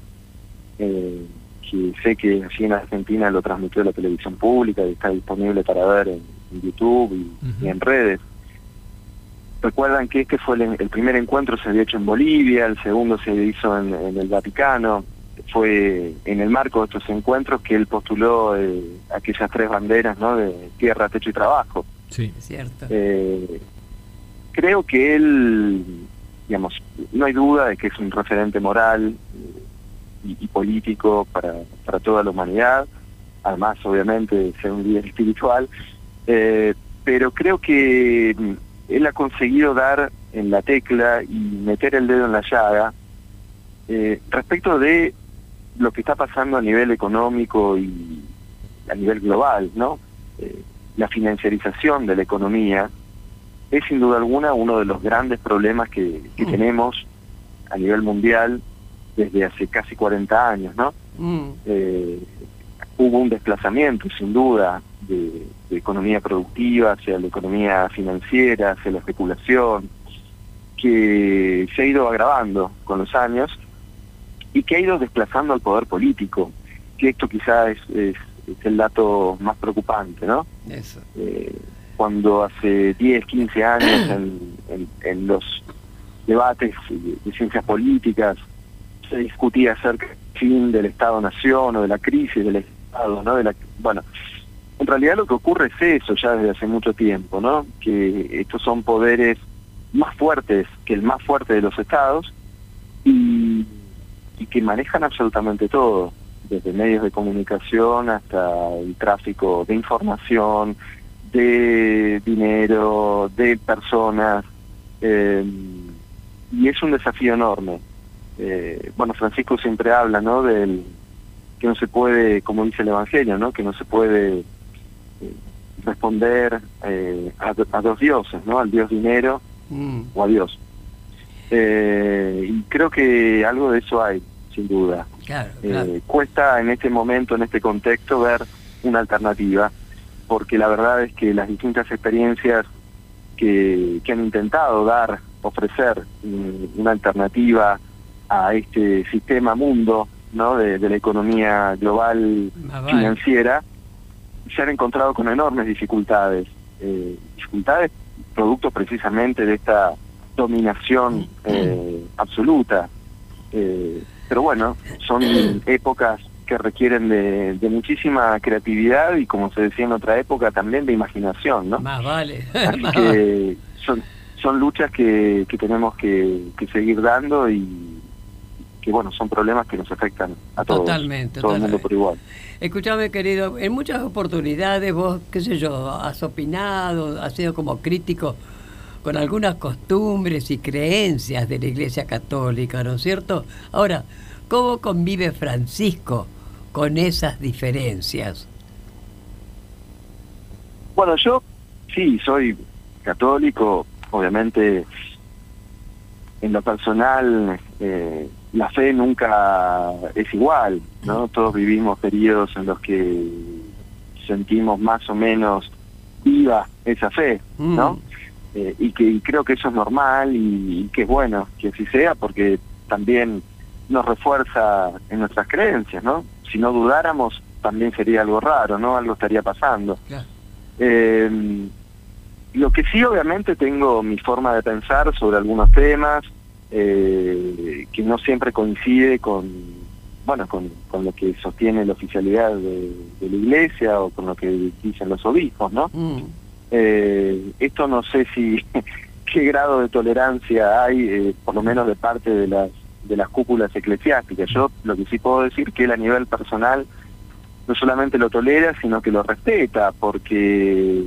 eh, que sé que allí en Argentina lo transmitió la televisión pública y está disponible para ver en, en YouTube y, en redes. Recuerdan que este fue el, el primer encuentro se había hecho en Bolivia, el segundo se hizo en, en el Vaticano. Fue en el marco de estos encuentros que él postuló eh, aquellas tres banderas, ¿no? De tierra, techo y trabajo. Sí. Es cierto. Eh, creo que él, digamos, no hay duda de que es un referente moral y, y político para, para toda la humanidad, además obviamente de ser un líder espiritual, eh, pero creo que mm, él ha conseguido dar en la tecla y meter el dedo en la llaga eh, respecto de lo que está pasando a nivel económico y, a nivel global, ¿no? Eh, la financiarización de la economía es sin duda alguna uno de los grandes problemas que, que Mm. tenemos a nivel mundial desde hace casi 40 años, ¿no? Mm, Eh, hubo un desplazamiento, sin duda, de, de economía productiva hacia la economía financiera, hacia la especulación, que se ha ido agravando con los años y que ha ido desplazando al poder político, que esto quizá es, es- es el dato más preocupante, ¿no? eso. Eh, cuando hace 10, 15 años en, en- en los debates de, de ciencias políticas se discutía acerca del fin del Estado-Nación o de la crisis del Estado, ¿no? De la, bueno, en realidad lo que ocurre es eso ya desde hace mucho tiempo, ¿no? Que estos son poderes más fuertes que el más fuerte de los estados y, y que manejan absolutamente todo, desde medios de comunicación hasta el tráfico de información, de dinero, de personas, eh, y es un desafío enorme. Eh, bueno, Francisco siempre habla, ¿no? Del que no se puede, como dice el Evangelio, ¿no? Que no se puede eh, responder eh, a, do- a dos dioses, ¿no? Al dios dinero Mm, o a Dios. Eh, y creo que algo de eso hay, sin duda. claro, claro. cuesta en este momento, en este contexto, ver una alternativa, porque la verdad es que las distintas experiencias que, que han intentado dar, ofrecer mm, una alternativa a este sistema mundo ¿no? de, de la economía global vale. financiera, se han encontrado con enormes dificultades, eh, dificultades producto precisamente de esta dominación eh, absoluta. Eh, pero bueno, son épocas que requieren de, de muchísima creatividad y como se decía en otra época también de imaginación, ¿no? Más vale. <laughs> Así más vale. que son, son luchas que, que tenemos que, que seguir dando y que bueno, son problemas que nos afectan a todos, Totalmente, todo el mundo totalmente. por igual. Escúchame, querido, en muchas oportunidades vos, qué sé yo, has opinado, has sido como crítico con algunas costumbres y creencias de la Iglesia Católica, ¿no es cierto? Ahora, ¿cómo convive Francisco con esas diferencias? Bueno, yo sí, soy católico, obviamente en lo personal eh, la fe nunca es igual, ¿no? Todos vivimos periodos en los que sentimos más o menos viva esa fe, ¿no? Eh, y que y creo que eso es normal y, y que es bueno que así sea porque también nos refuerza en nuestras creencias, ¿no? Si no dudáramos también sería algo raro, ¿no? Algo estaría pasando. Eh, lo que sí, obviamente, tengo mi forma de pensar sobre algunos temas eh, que no siempre coincide con, bueno, con, con lo que sostiene la oficialidad de, de la Iglesia o con lo que dicen los obispos, ¿no? Mm, Eh, esto no sé si <laughs> qué grado de tolerancia hay, eh, por lo menos de parte de las de las cúpulas eclesiásticas. Yo lo que sí puedo decir que él a nivel personal no solamente lo tolera, sino que lo respeta, porque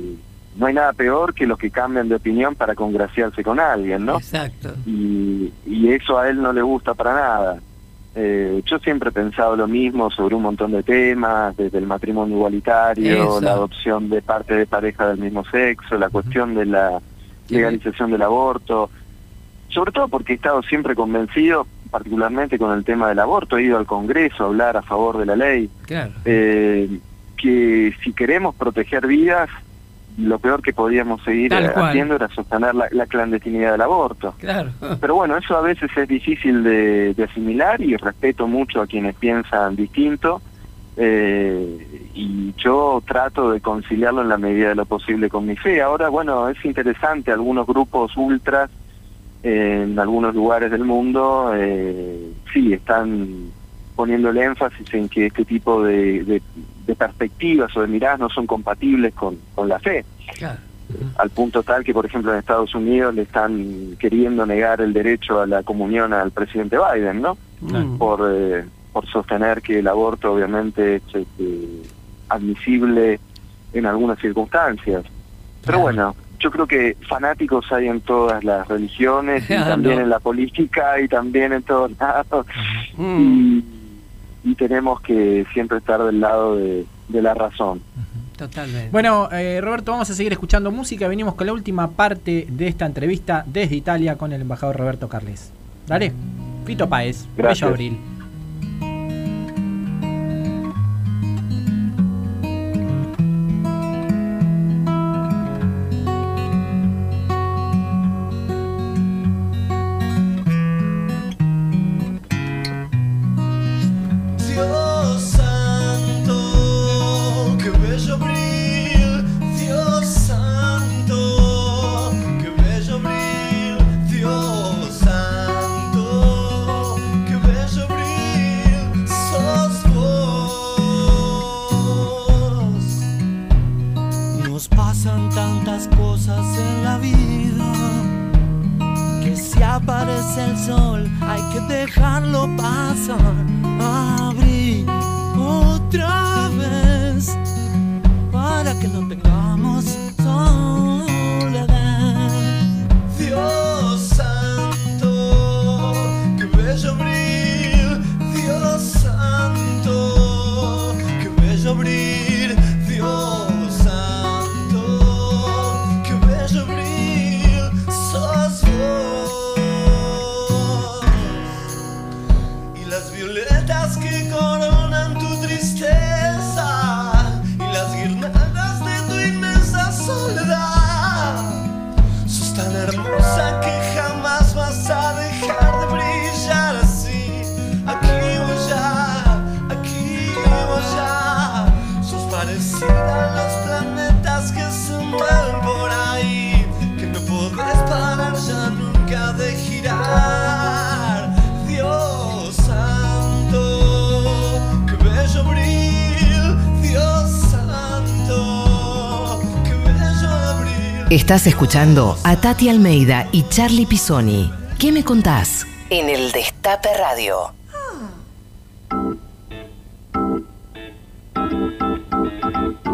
no hay nada peor que los que cambian de opinión para congraciarse con alguien, ¿no? Exacto. y, y eso a él no le gusta para nada. Eh, yo siempre he pensado lo mismo sobre un montón de temas, desde el matrimonio igualitario, Eso. la adopción de parte de pareja del mismo sexo, la cuestión de la legalización del aborto, sobre todo porque he estado siempre convencido, particularmente con el tema del aborto, he ido al Congreso a hablar a favor de la ley, Claro. eh, que si queremos proteger vidas, lo peor que podíamos seguir eh, haciendo era sostener la, la clandestinidad del aborto. Claro. <laughs> Pero bueno, eso a veces es difícil de, de asimilar y respeto mucho a quienes piensan distinto. eh, y yo trato de conciliarlo en la medida de lo posible con mi fe. Ahora, bueno, es interesante, algunos grupos ultras eh, en algunos lugares del mundo eh, sí están poniendo el énfasis en que este tipo de, de- de perspectivas o de miradas no son compatibles con, con la fe Claro. al punto tal que, por ejemplo, en Estados Unidos le están queriendo negar el derecho a la comunión al presidente Biden, ¿no? Por, eh, por sostener que el aborto obviamente es este, admisible en algunas circunstancias. Pero bueno, yo creo que fanáticos hay en todas las religiones y <laughs> Ah, también en la política y también en todos lados. Mm. Y, y tenemos que siempre estar del lado de, de la razón. Totalmente. Bueno, eh, Roberto, vamos a seguir escuchando música. Venimos con la última parte de esta entrevista desde Italia con el embajador Roberto Carles. Dale, Fito Páez, Gracias. Bello Abril. Cosas en la vida que si aparece el sol hay que dejarlo pasar. Abrir otra vez para que no tengamos soledad. Estás escuchando a Tati Almeida y Charlie Pisoni. ¿Qué me contás? En el Destape Radio.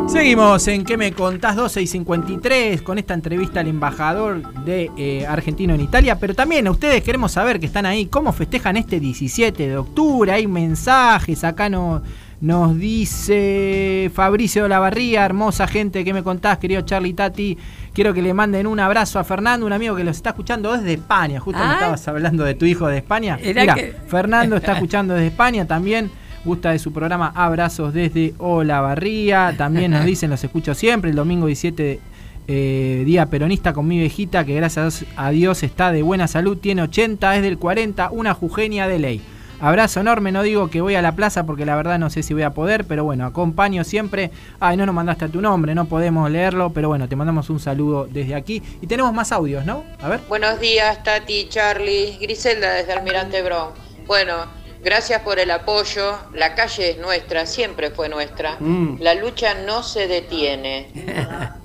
Seguimos en ¿Qué me contás? 12 y 53 con esta entrevista al embajador de eh, argentino en Italia. Pero también a ustedes queremos saber que están ahí, cómo festejan este 17 de octubre. Hay mensajes, acá no, nos dice Fabricio Lavarría, hermosa gente, ¿qué me contás, querido Charlie Tati? Quiero que le manden un abrazo a Fernando, un amigo que los está escuchando desde España. Justo me Ah. estabas hablando de tu hijo de España. Mira, que- Fernando está <laughs> escuchando desde España también. Gusta de su programa Abrazos desde Olavarría. También nos <laughs> dicen, los escucho siempre. El domingo 17, eh, día peronista con mi viejita, que gracias a Dios está de buena salud. Tiene 80, es del 40, una jugenia de ley. Abrazo enorme, no digo que voy a la plaza porque la verdad no sé si voy a poder, pero bueno, acompaño siempre. Ay, no nos mandaste a tu nombre, no podemos leerlo, pero bueno, te mandamos un saludo desde aquí. Y tenemos más audios, ¿no? A ver. Buenos días, Tati, Charlie, Griselda desde Almirante Brown. Bueno, gracias por el apoyo. La calle es nuestra, siempre fue nuestra. Mm. La lucha no se detiene.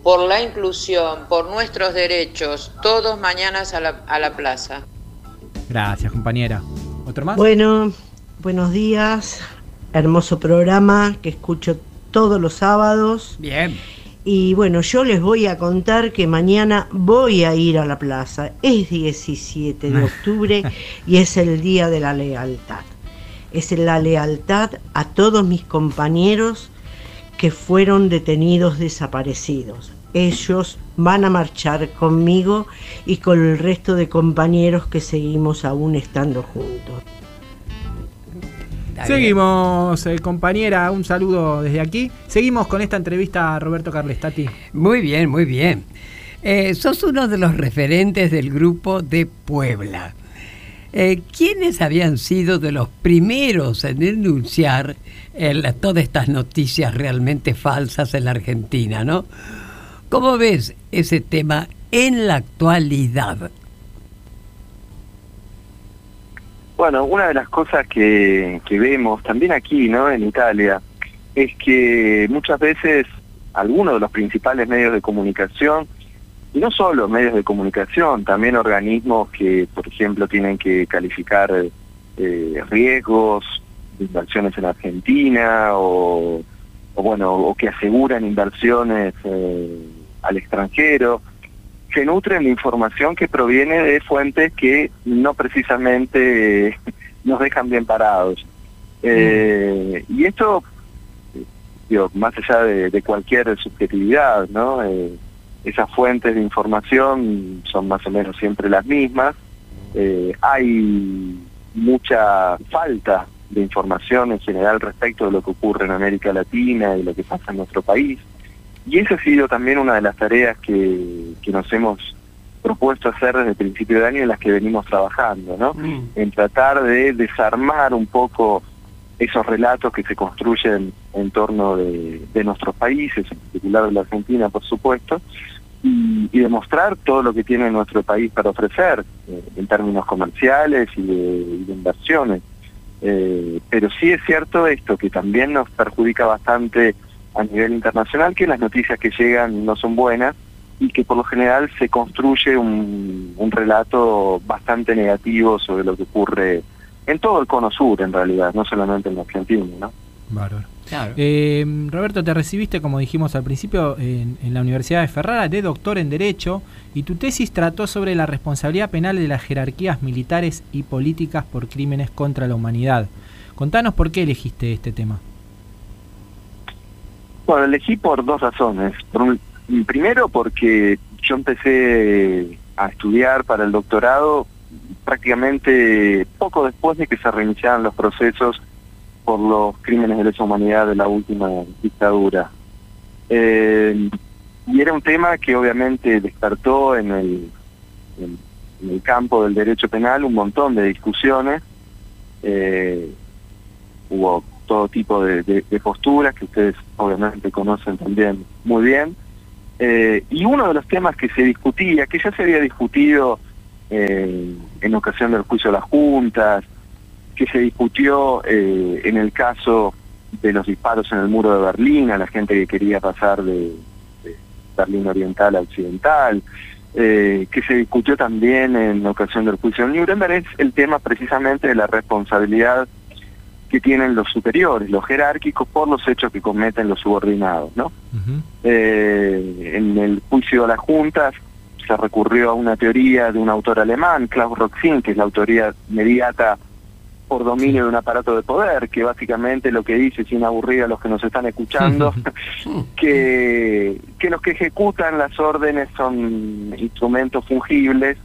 Por la inclusión, por nuestros derechos, todos mañanas a la, a la plaza. Gracias, compañera. ¿Otro más? Bueno, buenos días. Hermoso programa que escucho todos los sábados. Bien. Y bueno, yo les voy a contar que mañana voy a ir a la plaza. Es 17 de <laughs> octubre y es el Día de la Lealtad. Es la lealtad a todos mis compañeros que fueron detenidos desaparecidos. Ellos van a marchar conmigo y con el resto de compañeros que seguimos aún estando juntos. Seguimos, eh, compañera, un saludo desde aquí. Seguimos con esta entrevista a Roberto Carles Tati. Muy bien, muy bien. Eh, sos uno de los referentes del grupo de Puebla. Eh, ¿Quiénes habían sido de los primeros en denunciar el- todas estas noticias realmente falsas en la Argentina, no? ¿Cómo ves ese tema en la actualidad? Bueno, una de las cosas que, que vemos también aquí, ¿no? En Italia, es que muchas veces algunos de los principales medios de comunicación, y no solo medios de comunicación, también organismos que, por ejemplo, tienen que calificar eh, riesgos inversiones en Argentina o, o, bueno, o que aseguran inversiones eh, al extranjero, se nutren de información que proviene de fuentes que no precisamente eh, nos dejan bien parados. Eh, y esto, digo, más allá de, de cualquier subjetividad, ¿no? Eh, esas fuentes de información son más o menos siempre las mismas. Eh, hay mucha falta de información en general respecto de lo que ocurre en América Latina y lo que pasa en nuestro país. Y esa ha sido también una de las tareas que, que nos hemos propuesto hacer desde el principio de año en las que venimos trabajando, ¿no? En tratar de desarmar un poco esos relatos que se construyen en torno de, de nuestros países, en particular de la Argentina, por supuesto, y, y demostrar todo lo que tiene nuestro país para ofrecer eh, en términos comerciales y de, y de inversiones. Eh, pero sí es cierto esto, que también nos perjudica bastante a nivel internacional, que las noticias que llegan no son buenas y que por lo general se construye un, un relato bastante negativo sobre lo que ocurre en todo el cono sur, en realidad, no solamente en la Argentina, ¿no? Bárbaro. Eh, Roberto, te recibiste, como dijimos al principio, en, en la Universidad de Ferrara de doctor en Derecho y tu tesis trató sobre la responsabilidad penal de las jerarquías militares y políticas por crímenes contra la humanidad. Contanos por qué elegiste este tema. Bueno, elegí por dos razones. Primero porque yo empecé a estudiar para el doctorado prácticamente poco después de que se reiniciaran los procesos por los crímenes de lesa humanidad de la última dictadura. Eh, y era un tema que obviamente despertó en el, en el campo del derecho penal un montón de discusiones. Eh, hubo todo tipo de, posturas que ustedes obviamente conocen también muy bien. Eh, y uno de los temas que se discutía, que ya se había discutido eh, en ocasión del juicio de las juntas, que se discutió eh, en el caso de los disparos en el muro de Berlín, a la gente que quería pasar de, de Berlín Oriental a Occidental, eh, que se discutió también en ocasión del juicio de Nuremberg, es el tema precisamente de la responsabilidad que tienen los superiores, los jerárquicos, por los hechos que cometen los subordinados, ¿no? Eh, en el juicio de las juntas se recurrió a una teoría de un autor alemán, Klaus Roxin, que es la autoría inmediata por dominio de un aparato de poder, que básicamente lo que dice, sin aburrir a los que nos están escuchando, <laughs> que, que los que ejecutan las órdenes son instrumentos fungibles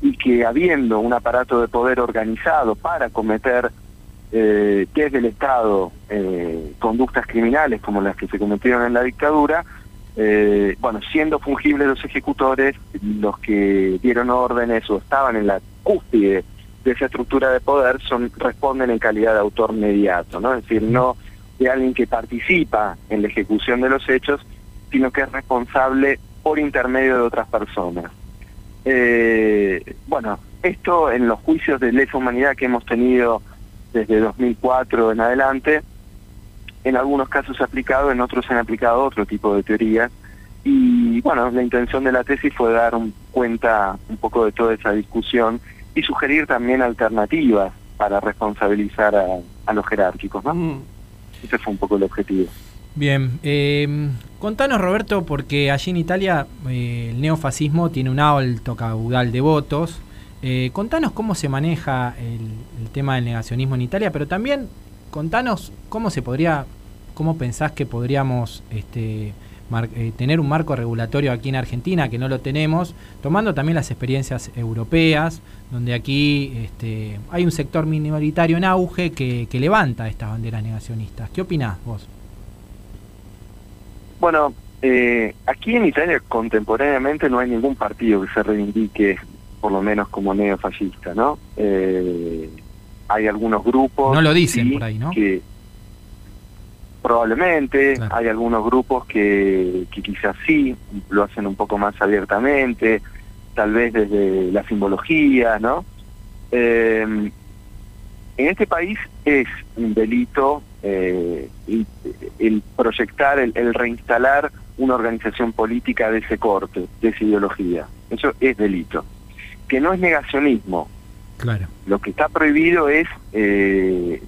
y que habiendo un aparato de poder organizado para cometer eh, desde el Estado eh, conductas criminales como las que se cometieron en la dictadura, eh, bueno, siendo fungibles los ejecutores, los que dieron órdenes o estaban en la cúspide de esa estructura de poder son responden en calidad de autor mediato, ¿no? Es decir, no de alguien que participa en la ejecución de los hechos, sino que es responsable por intermedio de otras personas. Eh, bueno, esto en los juicios de lesa humanidad que hemos tenido desde 2004 en adelante, en algunos casos se ha aplicado, en otros se han aplicado otro tipo de teorías. Y bueno, la intención de la tesis fue dar un- cuenta un poco de toda esa discusión y sugerir también alternativas para responsabilizar a, a los jerárquicos, ¿no? Ese fue un poco el objetivo. Bien, eh, contanos Roberto, porque allí en Italia eh, el neofascismo tiene un alto caudal de votos. Eh, contanos cómo se maneja el, tema del negacionismo en Italia, pero también contanos cómo se podría, cómo pensás que podríamos este, mar- eh, tener un marco regulatorio aquí en Argentina, que no lo tenemos, tomando también las experiencias europeas, donde aquí este, hay un sector minoritario en auge que, que levanta estas banderas negacionistas. ¿Qué opinás vos? Bueno, eh, aquí en Italia contemporáneamente no hay ningún partido que se reivindique, por lo menos como neofascista, ¿no? Eh, hay algunos grupos. No lo dicen sí, por ahí, ¿no? Que probablemente hay algunos grupos que, que quizás sí lo hacen un poco más abiertamente, tal vez desde la simbología, ¿no? Eh, en este país es un delito eh, el, el proyectar, el, el reinstalar una organización política de ese corte, de esa ideología. Eso es delito. Que no es negacionismo. Claro. Lo que está prohibido es eh,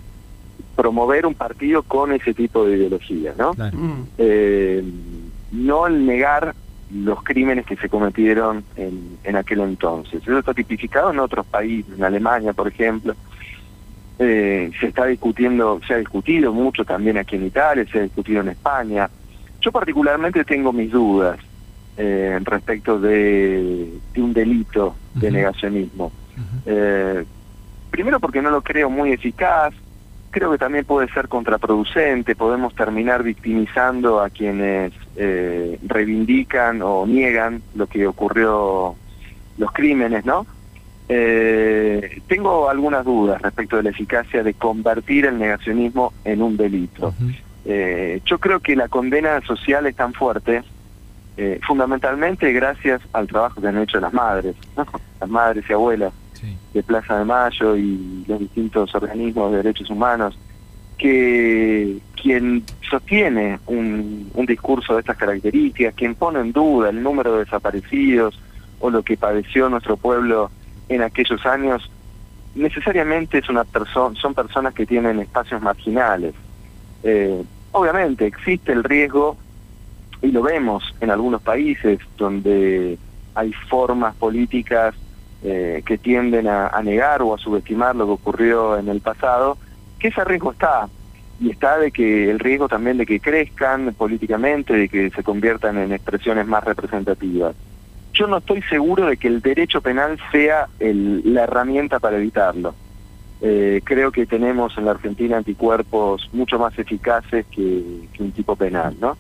promover un partido con ese tipo de ideología, ¿no? Eh, no el negar los crímenes que se cometieron en, en aquel entonces. Eso está tipificado en otros países, en Alemania, por ejemplo. eh, se está discutiendo, se ha discutido mucho también aquí en Italia, se ha discutido en España. Yo particularmente tengo mis dudas eh, respecto de, de un delito de negacionismo. Eh, primero porque no lo creo muy eficaz, creo que también puede ser contraproducente, podemos terminar victimizando a quienes eh, reivindican o niegan lo que ocurrió, los crímenes, ¿no? Eh, tengo algunas dudas respecto de la eficacia de convertir el negacionismo en un delito. Eh, yo creo que la condena social es tan fuerte, eh, fundamentalmente gracias al trabajo que han hecho las madres, ¿no? las madres y abuelas de Plaza de Mayo y los distintos organismos de derechos humanos, que quien sostiene un, un discurso de estas características, quien pone en duda el número de desaparecidos o lo que padeció nuestro pueblo en aquellos años, necesariamente es una persona, son personas que tienen espacios marginales. Eh, obviamente existe el riesgo, y lo vemos en algunos países donde hay formas políticas eh, que tienden a, negar o a subestimar lo que ocurrió en el pasado, que ese riesgo está. Y está de que el riesgo también de que crezcan políticamente, de que se conviertan en expresiones más representativas. Yo no estoy seguro de que el derecho penal sea el- la herramienta para evitarlo. Eh, creo que tenemos en la Argentina anticuerpos mucho más eficaces que un tipo penal, ¿no?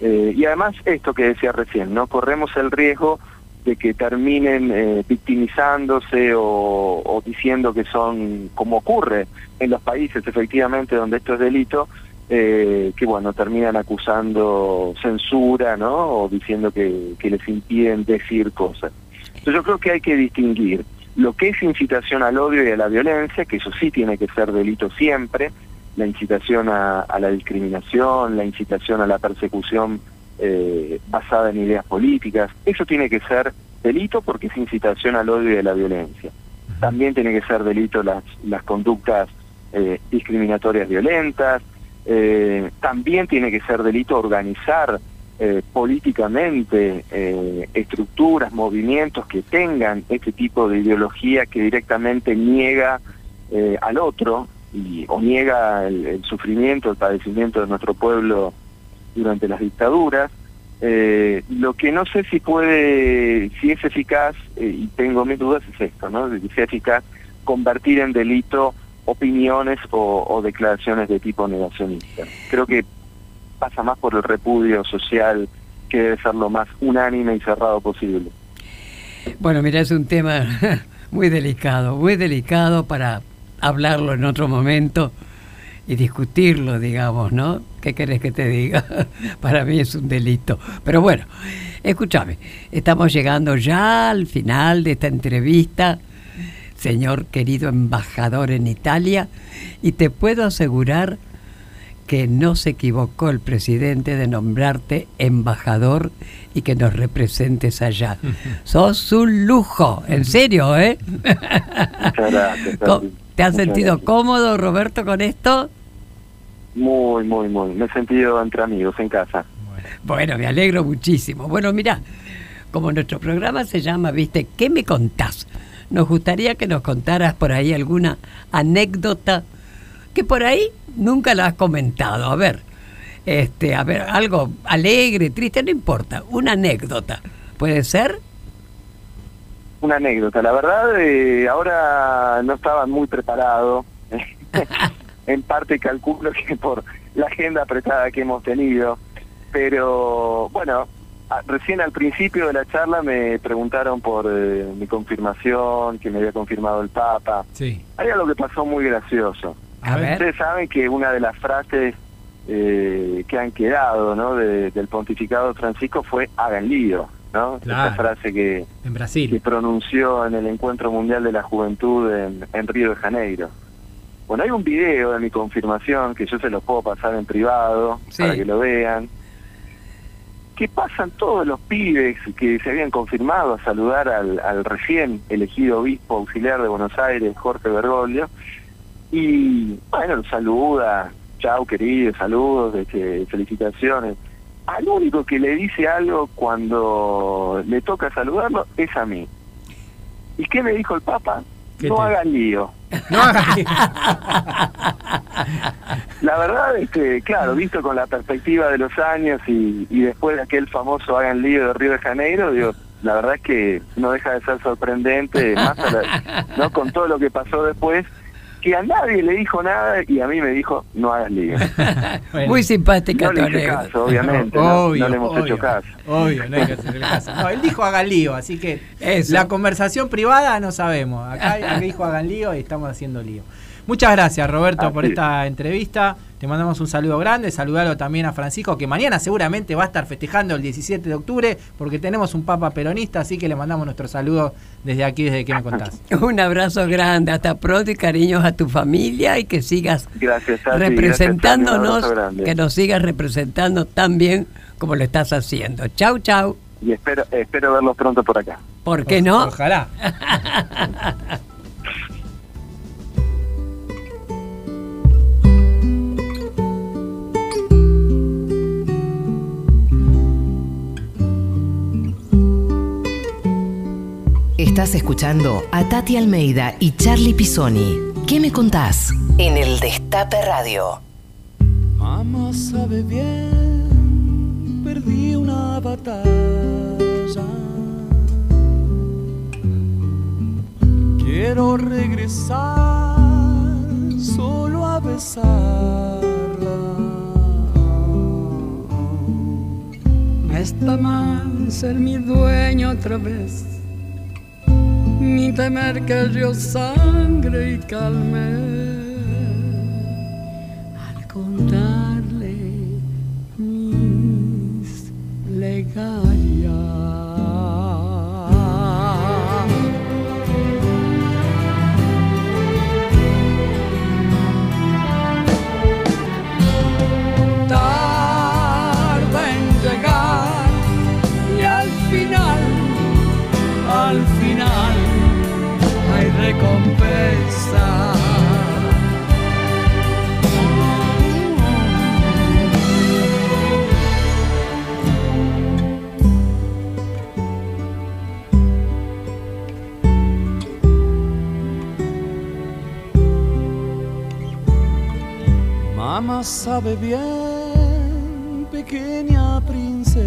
Eh, y además esto que decía recién, ¿no? Corremos el riesgo de que terminen eh, victimizándose o, diciendo que son, como ocurre en los países efectivamente donde esto es delito, eh, que bueno, terminan acusando censura, ¿no? O diciendo que, que les impiden decir cosas. Entonces yo creo que hay que distinguir lo que es incitación al odio y a la violencia, que eso sí tiene que ser delito siempre, la incitación a, a la discriminación, la incitación a la persecución eh, basada en ideas políticas, eso tiene que ser delito porque es incitación al odio y a la violencia. También tiene que ser delito las, las conductas eh, discriminatorias violentas, eh, también tiene que ser delito organizar políticamente estructuras, movimientos que tengan este tipo de ideología que directamente niega al otro y, o niega el, sufrimiento, el padecimiento de nuestro pueblo durante las dictaduras. Eh, lo que no sé si puede, si es eficaz, eh, y tengo mis dudas, es esto, ¿no? Que sea eficaz convertir en delito opiniones o, o declaraciones de tipo negacionista. Creo que pasa más por el repudio social que debe ser lo más unánime y cerrado posible. Bueno, mira, es un tema <laughs> muy delicado, muy delicado para hablarlo en otro momento y discutirlo, digamos, ¿no? ¿Qué querés que te diga? <laughs> Para mí es un delito. Pero bueno, escúchame, estamos llegando ya al final de esta entrevista, señor querido embajador en Italia, y te puedo asegurar que no se equivocó el presidente de nombrarte embajador y que nos representes allá. <laughs> Sos un lujo, en serio, ¿eh? Muchas gracias. <laughs> ¿Te has Muchas sentido gracias. cómodo, Roberto, con esto? Muy, muy, muy. Me he sentido entre amigos en casa. Bueno, me alegro muchísimo. Bueno, mira, como nuestro programa se llama, viste, ¿qué me contás? Nos gustaría que nos contaras por ahí alguna anécdota que por ahí nunca la has comentado. A ver, este, a ver, algo alegre, triste, no importa, una anécdota. ¿Puede ser? Una anécdota. La verdad, eh, ahora no estaba muy preparado. <laughs> en parte calculo que por la agenda apretada que hemos tenido. Pero bueno, a- recién al principio de la charla me preguntaron por eh, mi confirmación, que me había confirmado el Papa. Sí. Hay algo que pasó muy gracioso. A ver. Ustedes saben que una de las frases eh, que han quedado ¿no? de- del pontificado de Francisco fue hagan lío, ¿no? Claro. Esa frase que, En que Brasil. pronunció en el Encuentro Mundial de la Juventud en, en Río de Janeiro. Bueno, hay un video de mi confirmación que yo se los puedo pasar en privado Sí. para que lo vean. Que pasan todos los pibes que se habían confirmado a saludar al, al recién elegido obispo auxiliar de Buenos Aires, Jorge Bergoglio. Y bueno, saluda, chau querido, saludos, este, felicitaciones. Al único que le dice algo cuando le toca saludarlo es a mí. ¿Y qué me dijo el Papa? ¿Qué no hagan lío. <laughs> No hagas lío. La verdad es que, claro, visto con la perspectiva de los años y, y después de aquel famoso hagan lío de Río de Janeiro, digo, la verdad es que no deja de ser sorprendente, más a la- ¿no? con todo lo que pasó después, que a nadie le dijo nada y a mí me dijo, no hagas lío. <laughs> Bueno. Muy simpática No le hice caso, obviamente, no, Obvio, no le hemos obvio, hecho caso. Obvio, no hay que hacerle caso. <laughs> No, él dijo hagan lío, así que Eso. la conversación privada no sabemos. Acá, acá dijo hagan lío y estamos haciendo lío. Muchas gracias, Roberto, por esta entrevista. Te mandamos un saludo grande. Saludalo también a Francisco, que mañana seguramente va a estar festejando el 17 de octubre, porque tenemos un papa peronista, así que le mandamos nuestro saludo desde aquí, desde que me contás. <laughs> Un abrazo grande, hasta pronto y cariños a tu familia y que sigas Gracias, Tati, gracias, representándonos, que nos sigas representando tan bien como lo estás haciendo. Chau, chau. Y espero, espero verlos pronto por acá. ¿Por qué no? Ojalá. <laughs> Estás escuchando a Tati Almeida y Charlie Pisoni. ¿Qué me contás? En el Destape Radio. Mamá sabe bien, perdí una batalla. Quiero regresar solo a besarla. No está mal ser mi dueño otra vez, ni temer que río sangre y calme. Al contarle mis legarias. Recompensa. Mamá sabe bien, pequeña princesa.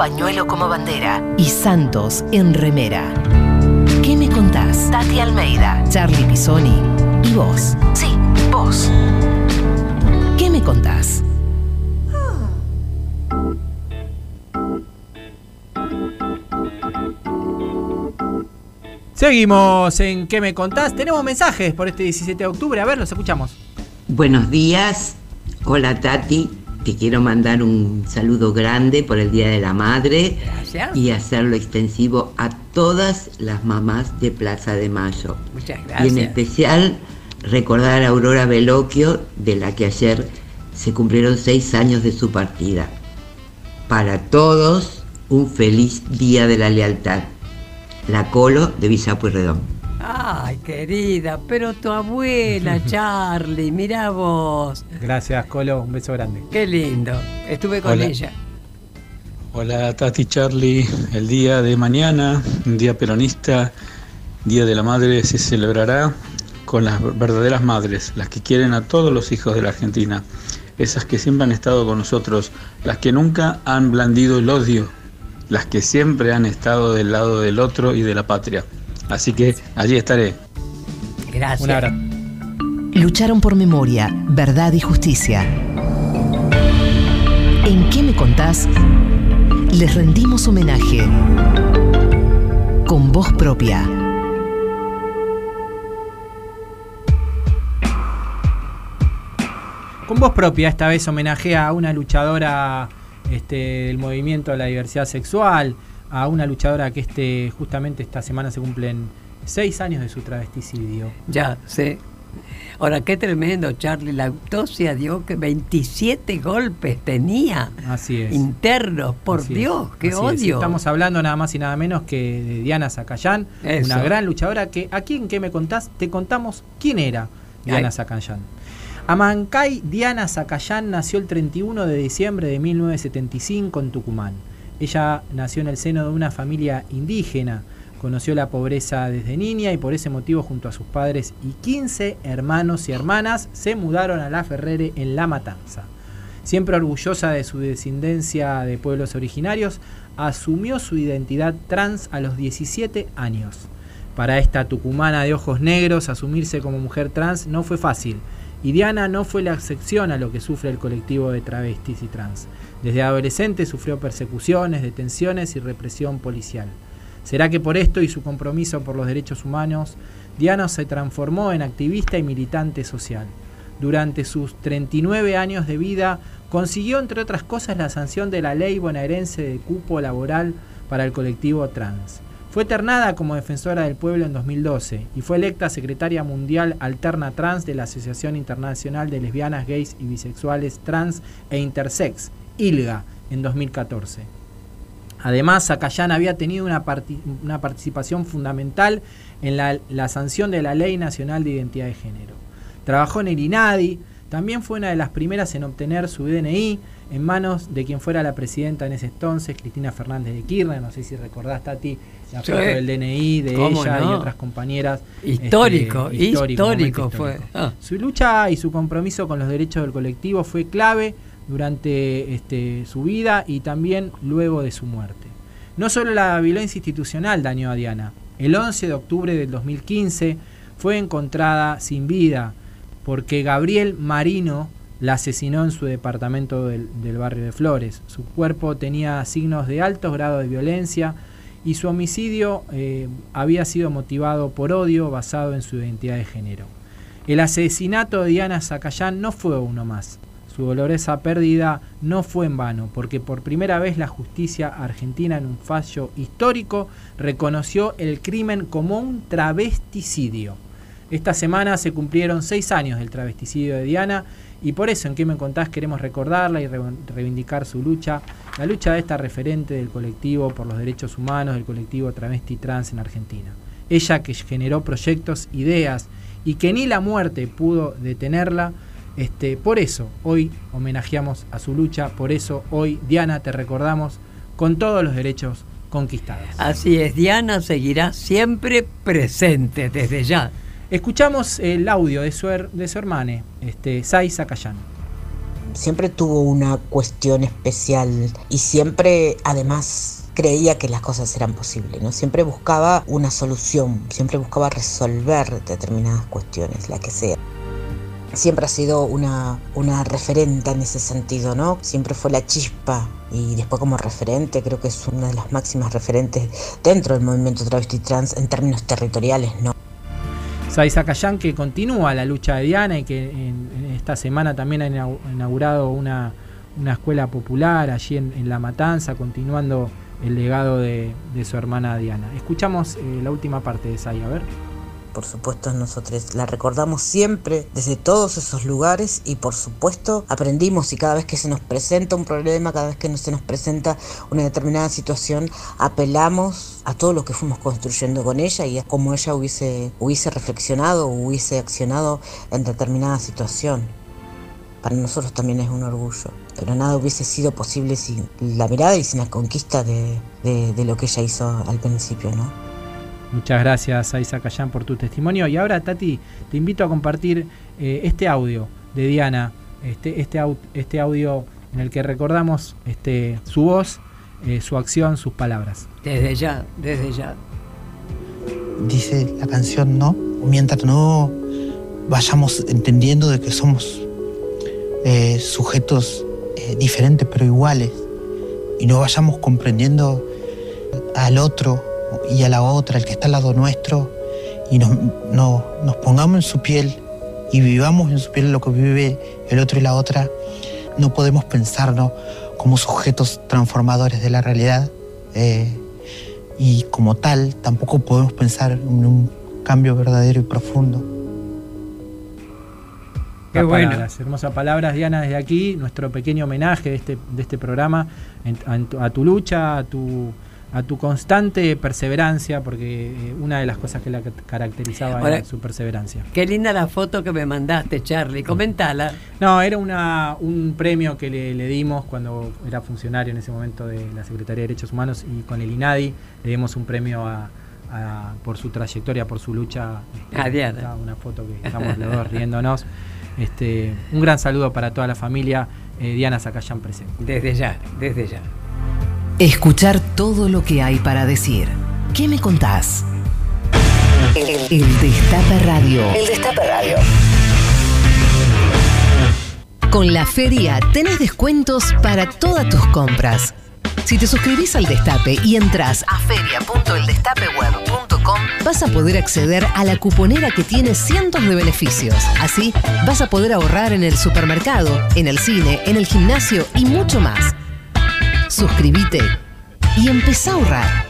pañuelo como bandera y Santos en remera. ¿Qué me contás? Tati Almeida, Charlie Pisoni y vos. Sí, vos. ¿Qué me contás? Seguimos en ¿Qué me contás? Tenemos mensajes por este 17 de octubre. A ver, los escuchamos. Buenos días, hola Tati, te quiero mandar un saludo grande por el Día de la Madre Gracias. y hacerlo extensivo a todas las mamás de Plaza de Mayo. Muchas Y en gracias. especial recordar a Aurora Veloquio, de la que ayer se cumplieron seis años de su partida. Para todos, un feliz Día de la Lealtad. La Colo de Villa Pueyrredón. Ay, querida, pero tu abuela, <laughs> Charlie, mira vos. Gracias, Colo. Un beso grande. Qué lindo. Estuve con Hola. ella. Hola Tati Charlie, el día de mañana, un día peronista, Día de la Madre, se celebrará con las verdaderas madres, las que quieren a todos los hijos de la Argentina, esas que siempre han estado con nosotros, las que nunca han blandido el odio, las que siempre han estado del lado del otro y de la patria. Así que allí estaré. Gracias. Un abrazo. Lucharon por memoria, verdad y justicia. ¿En qué me contás? Les rendimos homenaje con voz propia. Con voz propia, esta vez homenajea a una luchadora este, del movimiento de la diversidad sexual, a una luchadora que este justamente esta semana se cumplen seis años de su travesticidio. Ya, sí. Ahora, qué tremendo, Charlie. La autopsia dio que 27 golpes tenía Así es. internos. Por Así es, Dios, qué así es. odio. Estamos hablando nada más y nada menos que de Diana Zacayán, Eso. una gran luchadora que aquí en qué me contás, te contamos quién era Diana Ay. Zacayán. Amancay Diana Zacayán nació el 31 de diciembre de 1975 en Tucumán. Ella nació en el seno de una familia indígena, conoció la pobreza desde niña y por ese motivo junto a sus padres y 15 hermanos y hermanas se mudaron a La Ferrere en La Matanza. Siempre orgullosa de su descendencia de pueblos originarios, asumió su identidad trans a los 17 años. Para esta tucumana de ojos negros, asumirse como mujer trans no fue fácil, y Diana no fue la excepción a lo que sufre el colectivo de travestis y trans. Desde adolescente sufrió persecuciones, detenciones y represión policial. ¿Será que por esto y su compromiso por los derechos humanos, Diana se transformó en activista y militante social? Durante sus 39 años de vida, consiguió, entre otras cosas, la sanción de la ley bonaerense de cupo laboral para el colectivo trans. Fue ternada como defensora del pueblo en 2012 y fue electa secretaria mundial alterna trans de la Asociación Internacional de Lesbianas, Gays y Bisexuales Trans e Intersex, ILGA, en 2014. Además, Zacayán había tenido una, parti- una participación fundamental en la, la sanción de la Ley Nacional de Identidad de Género. Trabajó en el INADI, también fue una de las primeras en obtener su DNI en manos de quien fuera la presidenta en ese entonces, Cristina Fernández de Kirchner. No sé si recordás, Tati, la Sí. foto del DNI de ¿Cómo ella y otras compañeras. Histórico, Este, histórico, momento fue. Ah. Su lucha y su compromiso con los derechos del colectivo fue clave durante este, su vida y también luego de su muerte. No solo la violencia institucional dañó a Diana. El 11 de octubre del 2015 fue encontrada sin vida porque Gabriel Marino la asesinó en su departamento del, barrio de Flores. Su cuerpo tenía signos de alto grado de violencia y su homicidio eh, había sido motivado por odio basado en su identidad de género. El asesinato de Diana Zacayán no fue uno más. Su dolorosa pérdida no fue en vano, porque por primera vez la justicia argentina en un fallo histórico reconoció el crimen como un travesticidio. Esta semana se cumplieron seis años del travesticidio de Diana y por eso en qué me contás queremos recordarla y re- reivindicar su lucha, la lucha de esta referente del colectivo por los derechos humanos, del colectivo travesti trans en Argentina. Ella que generó proyectos, ideas y que ni la muerte pudo detenerla, este, por eso hoy homenajeamos a su lucha, por eso hoy Diana te recordamos con todos los derechos conquistados. Así es, Diana seguirá siempre presente desde ya. Escuchamos el audio de su, her- de su hermane, este, Sai Zacayán. siempre tuvo una cuestión especial y siempre además creía que las cosas eran posibles, ¿no? Siempre buscaba una solución, siempre buscaba resolver determinadas cuestiones, la que sea. Siempre ha sido una, una referente en ese sentido, ¿no? Siempre fue la chispa y después como referente creo que es una de las máximas referentes dentro del movimiento travesti trans en términos territoriales, ¿no? Sai Zacayán que continúa la lucha de Diana y que en, esta semana también ha inau- inaugurado una, una escuela popular allí en, La Matanza, continuando el legado de, de su hermana Diana. Escuchamos eh, la última parte de Sai, a ver. Por supuesto, nosotros la recordamos siempre desde todos esos lugares y por supuesto aprendimos y cada vez que se nos presenta un problema, cada vez que se nos presenta una determinada situación, apelamos a todo lo que fuimos construyendo con ella y a cómo ella hubiese, hubiese reflexionado o hubiese accionado en determinada situación. Para nosotros también es un orgullo, pero nada hubiese sido posible sin la mirada y sin la conquista de, de- de lo que ella hizo al principio, ¿no? Muchas gracias, Sai Zacayán, por tu testimonio. Y ahora, Tati, te invito a compartir eh, este audio de Diana, este, este, au- este audio en el que recordamos este, su voz, eh, su acción, sus palabras. Desde ya, desde ya. dice la canción, ¿no? Mientras no vayamos entendiendo de que somos eh, sujetos eh, diferentes pero iguales y no vayamos comprendiendo al otro y a la otra, el que está al lado nuestro, y nos, no- nos pongamos en su piel y vivamos en su piel lo que vive el otro y la otra, no podemos pensarnos como sujetos transformadores de la realidad. eh, y como tal tampoco podemos pensar en un cambio verdadero y profundo. Qué palabras, hermosas palabras, Diana, desde aquí, nuestro pequeño homenaje de este, de este programa a tu lucha, a tu, a tu constante perseverancia, porque eh, una de las cosas que la ca- caracterizaba Ahora- era su perseverancia. Qué linda la foto que me mandaste, Charlie. Comentala. No, era una, un premio que le, le dimos cuando era funcionario en ese momento de la Secretaría de Derechos Humanos y con el INADI le dimos un premio a, a- por su trayectoria, por su lucha. Este, A Diana. está Una foto que estamos los dos riéndonos. Este, un gran saludo para toda la familia. eh, Diana Zacayán presente. Desde ya, desde ya. Escuchar todo lo que hay para decir. ¿Qué me contás? El, el Destape Radio. El Destape Radio. Con la feria tenés descuentos para todas tus compras. Si te suscribís al Destape y entras a feria.eldestapeweb.com, vas a poder acceder a la cuponera que tiene cientos de beneficios. Así, vas a poder ahorrar en el supermercado, en el cine, en el gimnasio y mucho más. Suscríbete y empezá a ahorrar.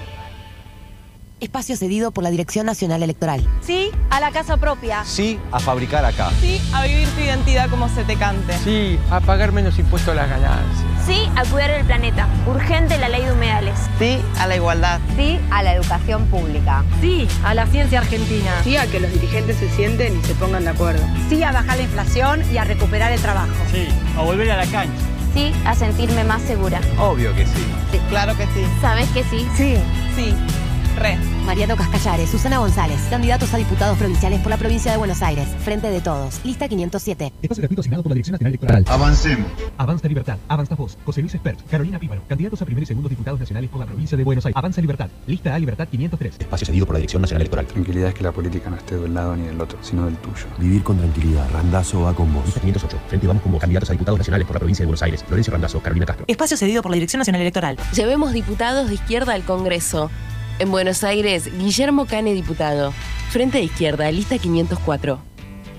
Espacio cedido por la Dirección Nacional Electoral. Sí a la casa propia. Sí a fabricar acá. Sí a vivir tu identidad como se te cante. Sí, a pagar menos impuestos a las ganancias. Sí a cuidar el planeta. Urgente la ley de humedales. Sí a la igualdad. Sí a la educación pública. Sí a la ciencia argentina. Sí a que los dirigentes se sienten y se pongan de acuerdo. Sí a bajar la inflación y a recuperar el trabajo. Sí, a volver a la cancha. Sí a sentirme más segura. Obvio que sí. Sí, claro que sí. ¿Sabes que sí? Sí. Sí. Re. Mariano Cascallares, Susana González, candidatos a diputados provinciales por la provincia de Buenos Aires. Frente de todos. Lista 507. Espacio gratuito asignado por la Dirección Nacional Electoral. Avancemos. Avanza Libertad, Avanza Voz, José Luis Espert, Carolina Píparo, candidatos a primer y segundo diputados nacionales por la provincia de Buenos Aires. Avanza Libertad, lista A Libertad 503. Espacio cedido por la Dirección Nacional Electoral. Tranquilidad es que la política no esté de un lado ni del otro, sino del tuyo. Vivir con tranquilidad. Randazo va con vos. Lista 508. Frente vamos como candidatos a diputados nacionales por la provincia de Buenos Aires. Florencio Randazo, Carolina Castro. Espacio cedido por la Dirección Nacional Electoral. Llevemos diputados de izquierda al Congreso. En Buenos Aires, Guillermo Cane, diputado. Frente de izquierda, lista 504.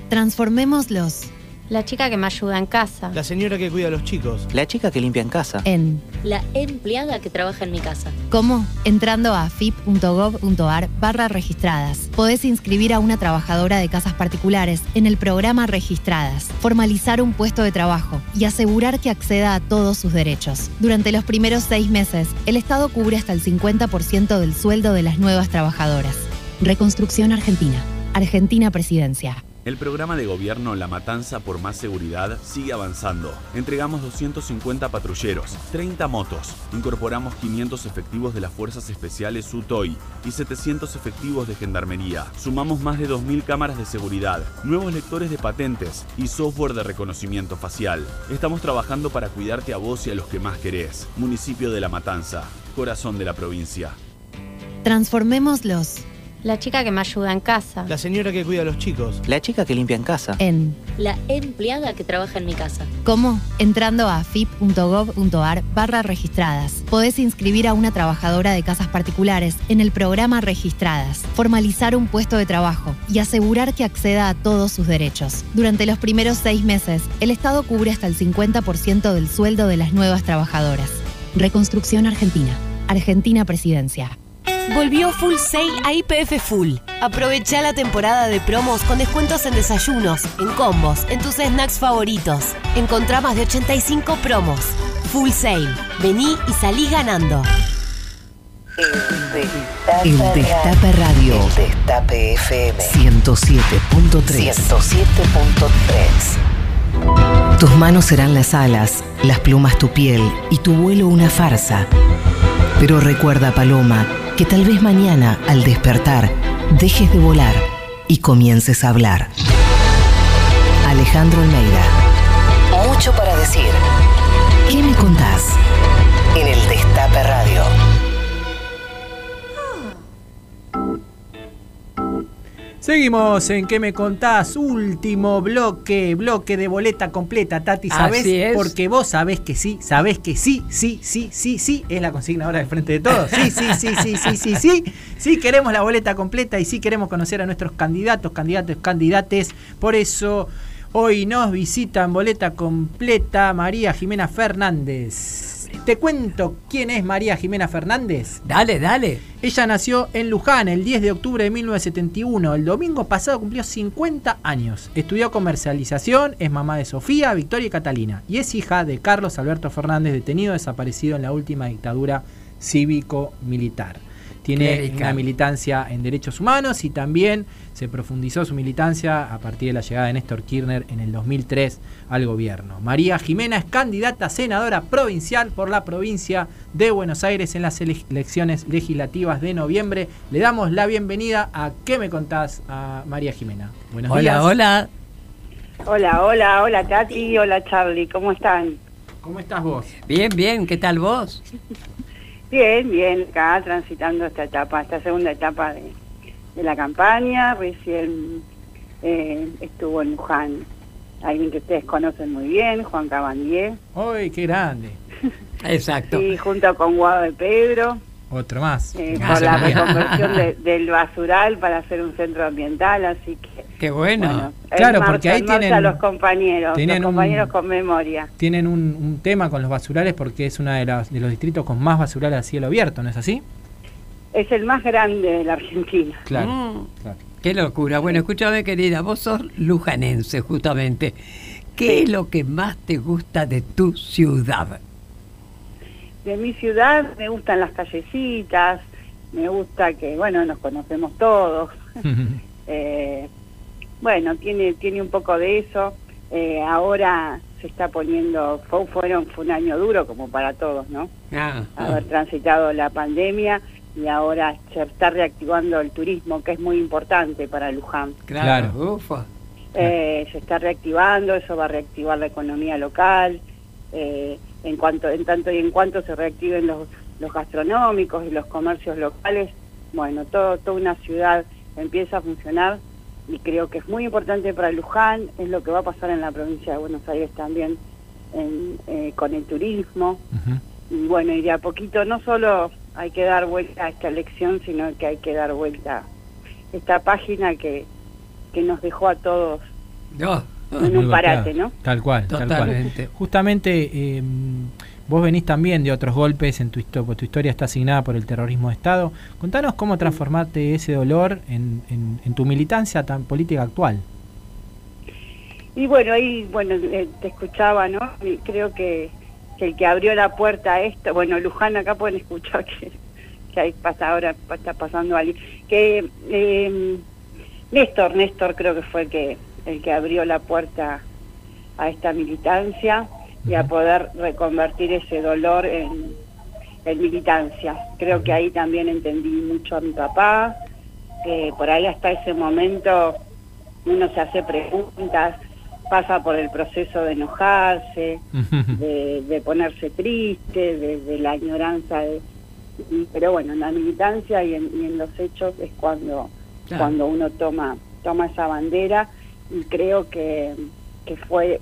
Transformémoslos. La chica que me ayuda en casa. La señora que cuida a los chicos. La chica que limpia en casa. En. La empleada que trabaja en mi casa. ¿Cómo? Entrando a fip.gov.ar barra registradas. Podés inscribir a una trabajadora de casas particulares en el programa Registradas, formalizar un puesto de trabajo y asegurar que acceda a todos sus derechos. Durante los primeros seis meses, el Estado cubre hasta el 50% del sueldo de las nuevas trabajadoras. Reconstrucción Argentina. Argentina Presidencia. El programa de gobierno La Matanza por Más Seguridad sigue avanzando. Entregamos 250 patrulleros, 30 motos, incorporamos 500 efectivos de las Fuerzas Especiales UTOI y 700 efectivos de Gendarmería. Sumamos más de 2.000 cámaras de seguridad, nuevos lectores de patentes y software de reconocimiento facial. Estamos trabajando para cuidarte a vos y a los que más querés. Municipio de La Matanza, corazón de la provincia. Transformémoslos. La chica que me ayuda en casa. La señora que cuida a los chicos. La chica que limpia en casa. En. La empleada que trabaja en mi casa. ¿Cómo? Entrando a fip.gov.ar barra registradas. Podés inscribir a una trabajadora de casas particulares en el programa Registradas, formalizar un puesto de trabajo y asegurar que acceda a todos sus derechos. Durante los primeros seis meses, el Estado cubre hasta el 50% del sueldo de las nuevas trabajadoras. Reconstrucción Argentina. Argentina Presidencia. Volvió Full Sale a IPF Full. Aprovecha la temporada de promos con descuentos en desayunos, en combos, en tus snacks favoritos. Encontrá más de 85 promos. Full Sale. Vení y salí ganando. El Destape Radio. El Destape FM. 107.3. 107.3. Tus manos serán las alas, las plumas tu piel y tu vuelo una farsa. Pero recuerda, Paloma, que tal vez mañana, al despertar, dejes de volar y comiences a hablar. Alejandro Almeida. Mucho para decir ¿Qué me contás? en el Destape Radio. Seguimos en ¿Qué me contás? Último bloque, bloque de boleta completa, Tati, ¿sabés? Así es. Porque vos sabés que sí, sabés que sí, sí, sí, sí, sí, es la consigna ahora del frente de todos. Sí, sí, sí, sí, sí, sí, sí. Sí queremos la boleta completa y sí queremos conocer a nuestros candidatos, candidatos, candidates. Por eso hoy nos visitan boleta completa María Jimena Fernández. Te cuento quién es María Jimena Fernández. Dale, dale. Ella nació en Luján el 10 de octubre de 1971. El domingo pasado cumplió 50 años. Estudió comercialización, es mamá de Sofía, Victoria y Catalina. Y es hija de Carlos Alberto Fernández, detenido desaparecido en la última dictadura cívico-militar. Tiene una militancia en derechos humanos y también se profundizó su militancia a partir de la llegada de Néstor Kirchner en el 2003 al gobierno. María Jimena es candidata a senadora provincial por la provincia de Buenos Aires en las ele- elecciones legislativas de noviembre. Le damos la bienvenida a ¿Qué me contás? a María Jimena. Buenos Hola, días. hola. Hola, hola, hola Tati, hola Charlie, ¿cómo están? ¿Cómo estás vos? Bien, bien, ¿qué tal vos? Bien, bien, acá transitando esta etapa, esta segunda etapa de, de la campaña, recién eh, estuvo en Luján, alguien que ustedes conocen muy bien, Juan Cabandier, ¡Uy, qué grande! <laughs> Exacto. y junto con Guado de Pedro, Otro más. eh, Ah, por la bien. reconversión de- <laughs> del basural para hacer un centro ambiental, así que... Qué bueno. bueno, en Claro, marcha, porque ahí tienen- los compañeros, tienen los un- compañeros con memoria. Tienen un, un tema con los basurales porque es uno de, las- de los distritos con más basurales a cielo abierto, ¿no es así? Es el más grande de la Argentina. Claro. Mm, claro. Qué locura. Bueno, escúchame, querida, vos sos lujanense, justamente. ¿Qué es lo que más te gusta de tu ciudad? De mi ciudad me gustan las callecitas, me gusta que, bueno, nos conocemos todos. <laughs> Eh, bueno, tiene, tiene un poco de eso. Eh, ahora se está poniendo, fue, fueron, fue un año duro como para todos, ¿no? Ah, Haber transitado la pandemia y ahora se está reactivando el turismo, que es muy importante para Luján. claro. Ufa. Eh, se está reactivando, eso va a reactivar la economía local, eh, en cuanto, en tanto y en cuanto se reactiven los, los gastronómicos y los comercios locales, bueno, todo, toda una ciudad empieza a funcionar y creo que es muy importante para Luján, es lo que va a pasar en la provincia de Buenos Aires también en, eh, con el turismo. Y bueno, y de a poquito no solo hay que dar vuelta a esta elección, sino que hay que dar vuelta a esta página que, que nos dejó a todos No. en Muy un parate, golpeado. ¿no? Tal cual, tal cual. Justamente eh, vos venís también de otros golpes, en tu, histo- tu historia está asignada por el terrorismo de Estado. Contanos cómo transformaste ese dolor en, en- en tu militancia tan política actual. Y bueno, ahí, bueno, eh, te escuchaba, ¿no? Y creo que, que el que abrió la puerta a esto, bueno, Luján acá pueden escuchar que, que ahí pasa ahora, está pasando alguien, que eh, Néstor, Néstor creo que fue el que, el que abrió la puerta a esta militancia y a poder reconvertir ese dolor en, en militancia. Creo que ahí también entendí mucho a mi papá, que por ahí hasta ese momento uno se hace preguntas, pasa por el proceso de enojarse, de, de ponerse triste, de, de la añoranza de... y- Pero bueno, en la militancia y en, y en los hechos es cuando, Claro. cuando uno toma, toma esa bandera y creo que, que fue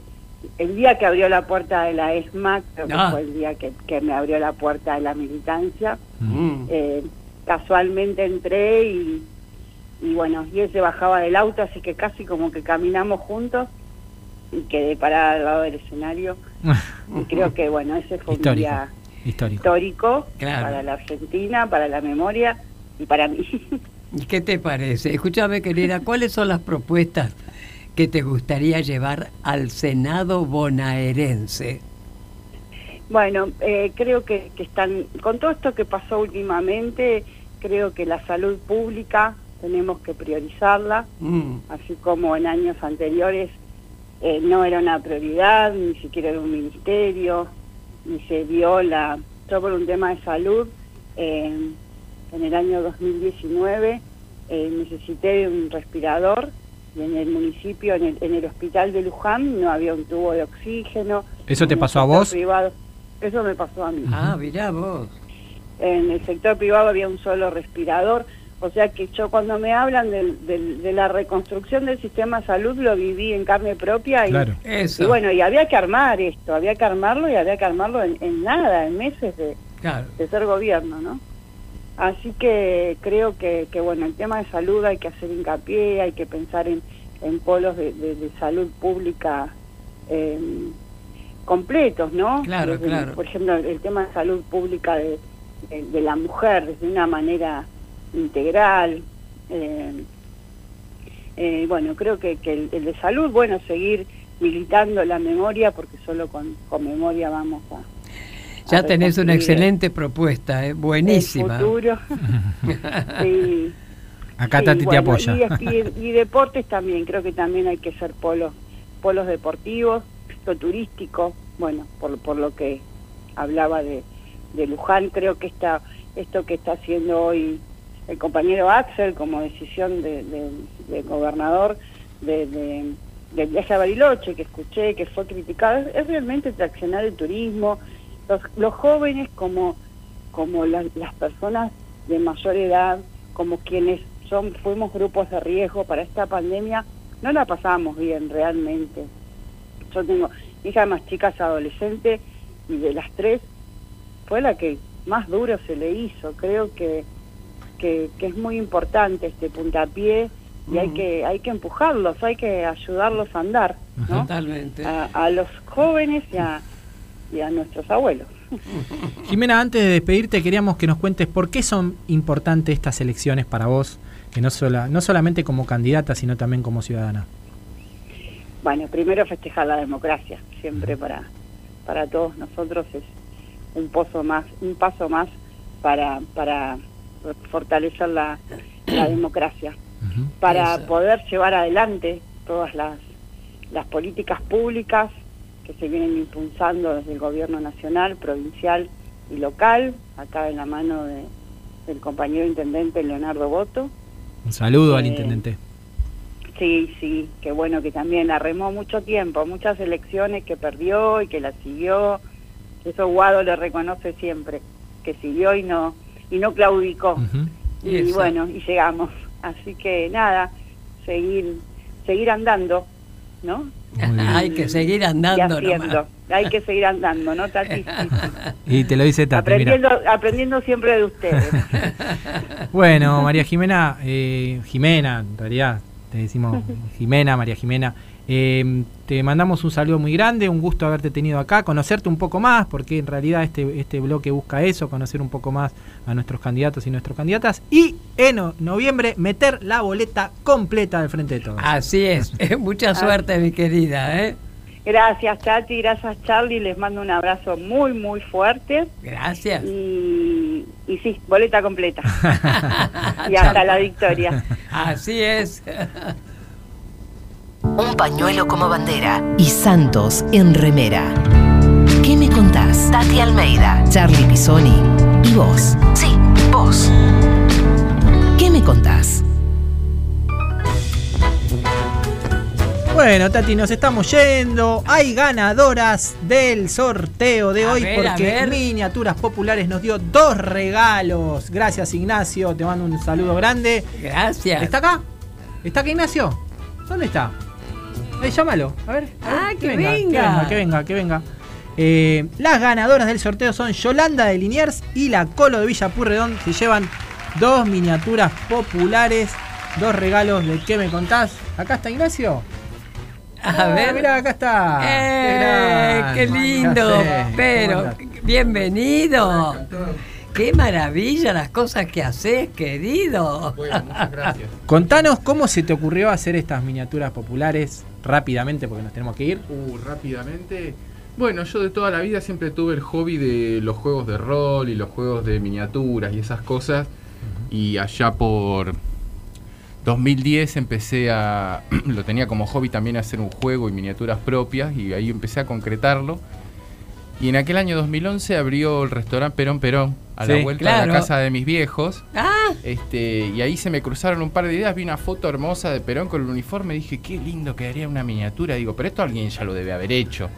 el día que abrió la puerta de la ESMA, creo que Ah. fue el día que, que me abrió la puerta de la militancia. Mm. Eh, casualmente entré y, y bueno, y él se bajaba del auto, así que casi como que caminamos juntos y quedé parada al lado del escenario. y creo que bueno, ese fue un día Histórico. histórico Claro. para la Argentina, para la memoria y para mí. ¿Y qué te parece? Escúchame, querida, ¿cuáles son las propuestas que te gustaría llevar al Senado bonaerense? Bueno, eh, creo que, que están, con todo esto que pasó últimamente, creo que la salud pública tenemos que priorizarla, Mm. así como en años anteriores eh, no era una prioridad, ni siquiera era un ministerio, ni se dio la... Yo por un tema de salud, eh, en el año 2019 eh, necesité de un respirador y en el municipio, en el, en el hospital de Luján, no había un tubo de oxígeno. ¿Eso te En el pasó a sector vos? privado- eso me pasó a mí. Ah, mirá vos. En el sector privado había un solo respirador. O sea que yo cuando me hablan del- del- de la reconstrucción del sistema de salud lo viví en carne propia y, Claro. Eso. y bueno, y había que armar esto, había que armarlo y había que armarlo en, en nada, en meses de, Claro. de ser gobierno, ¿no? Así que creo que, que, bueno, el tema de salud hay que hacer hincapié, hay que pensar en, en polos de, de- de salud pública eh, completos, ¿no? Claro, Desde, claro. Por ejemplo, el tema de salud pública de, de- de la mujer, desde una manera integral. eh, eh, bueno, creo que, que el, el de salud, bueno, seguir militando la memoria, porque solo con, con memoria vamos a... Ya a tenés una excelente propuesta, ¿eh? buenísima. El futuro. <laughs> Sí. Acá Sí, Tati te apoya. Y, y- y deportes también, creo que también hay que ser polos, polos deportivos, lo turístico, bueno, por, por lo que hablaba de, de Luján, creo que esta, esto que está haciendo hoy el compañero Axel como decisión de, de- del gobernador de, de- del viaje a Bariloche, que escuché, que fue criticado, es, realmente traccionar el turismo, los, los jóvenes como, como la- las personas de mayor edad, como quienes son, fuimos grupos de riesgo para esta pandemia, no la pasamos bien realmente. Yo tengo mi hija más chica es adolescente y de las tres fue la que más duro se le hizo. Creo que, que, que es muy importante este puntapié y hay que hay que empujarlos, hay que ayudarlos a andar, ¿no? Totalmente. A, a los jóvenes y a, y a nuestros abuelos. <laughs> Jimena, antes de despedirte, queríamos que nos cuentes por qué son importantes estas elecciones para vos, que no, sola, no solamente como candidata, sino también como ciudadana. Bueno, primero festejar la democracia, siempre para, para todos nosotros es un pozo más, un paso más para, para fortalecer la, la <clears throat> democracia, para poder llevar adelante todas las, las políticas públicas que se vienen impulsando desde el gobierno nacional, provincial y local, acá en la mano de, del compañero intendente Leonardo Boto. Un saludo al Eh, intendente. Sí, sí, qué bueno que también arremó mucho tiempo, muchas elecciones que perdió y que las siguió. Eso Guado le reconoce siempre, que siguió y no y no claudicó. Y bueno, y llegamos. Así que nada, seguir seguir andando, ¿no? Hay que seguir andando y haciendo. nomás. Hay que seguir andando, ¿no, Tati? <laughs> Y te lo dice Tati, mira. aprendiendo, aprendiendo siempre de ustedes. <laughs> Bueno, María Jimena, eh, Jimena, en realidad, te decimos <laughs> Jimena, María Jimena. eh, te mandamos un saludo muy grande, un gusto haberte tenido acá, conocerte un poco más, porque en realidad este, este bloque busca eso, conocer un poco más a nuestros candidatos y nuestras candidatas. Y en no- noviembre meter la boleta completa del frente de todos. Así es. <laughs> Mucha suerte, mi querida. ¿eh? Gracias, Tati, gracias, Charlie. Les mando un abrazo muy, muy fuerte. Gracias. Y, y sí, boleta completa. <laughs> y hasta la victoria. Así es. <laughs> Un pañuelo como bandera y Santos en remera. ¿Qué me contás? Tati Almeida, Charlie Pisoni y vos. Sí, vos. ¿Qué me contás? Bueno, Tati, nos estamos yendo. Hay ganadoras del sorteo de A hoy ver, porque. Miniaturas Populares nos dio dos regalos. Gracias, Ignacio. Te mando un saludo grande. Gracias. ¿Está acá? ¿Está acá, Ignacio? ¿Dónde está? Ahí, llámalo. A ver. a ver, Ah, que Que venga. venga, que venga, que venga. Eh, las ganadoras del sorteo son Yolanda de Liniers y la Colo de Villa Purredón. Se llevan dos miniaturas populares, dos regalos de ¿Qué me contás? ¿Acá está Ignacio? A Ah, ver. Mirá, acá está. ¡Eh, grande. ¡Qué lindo! Ya sé. ¿Cómo Pero, bienvenido. ¡Qué maravilla las cosas que haces, querido! <laughs> Contanos cómo se te ocurrió hacer estas miniaturas populares rápidamente porque nos tenemos que ir. Uh, rápidamente. Bueno, yo de toda la vida siempre tuve el hobby de los juegos de rol y los juegos de miniaturas y esas cosas. Y allá por 2010 empecé a. <clears throat> lo tenía como hobby también hacer un juego y miniaturas propias y ahí empecé a concretarlo. Y en aquel año 2011 abrió el restaurante Perón Perón a la vuelta de claro. la casa de mis viejos. ¡Ah! Este, y ahí se me cruzaron un par de ideas, vi una foto hermosa de Perón con el uniforme, dije, qué lindo quedaría una miniatura, digo, pero esto alguien ya lo debe haber hecho.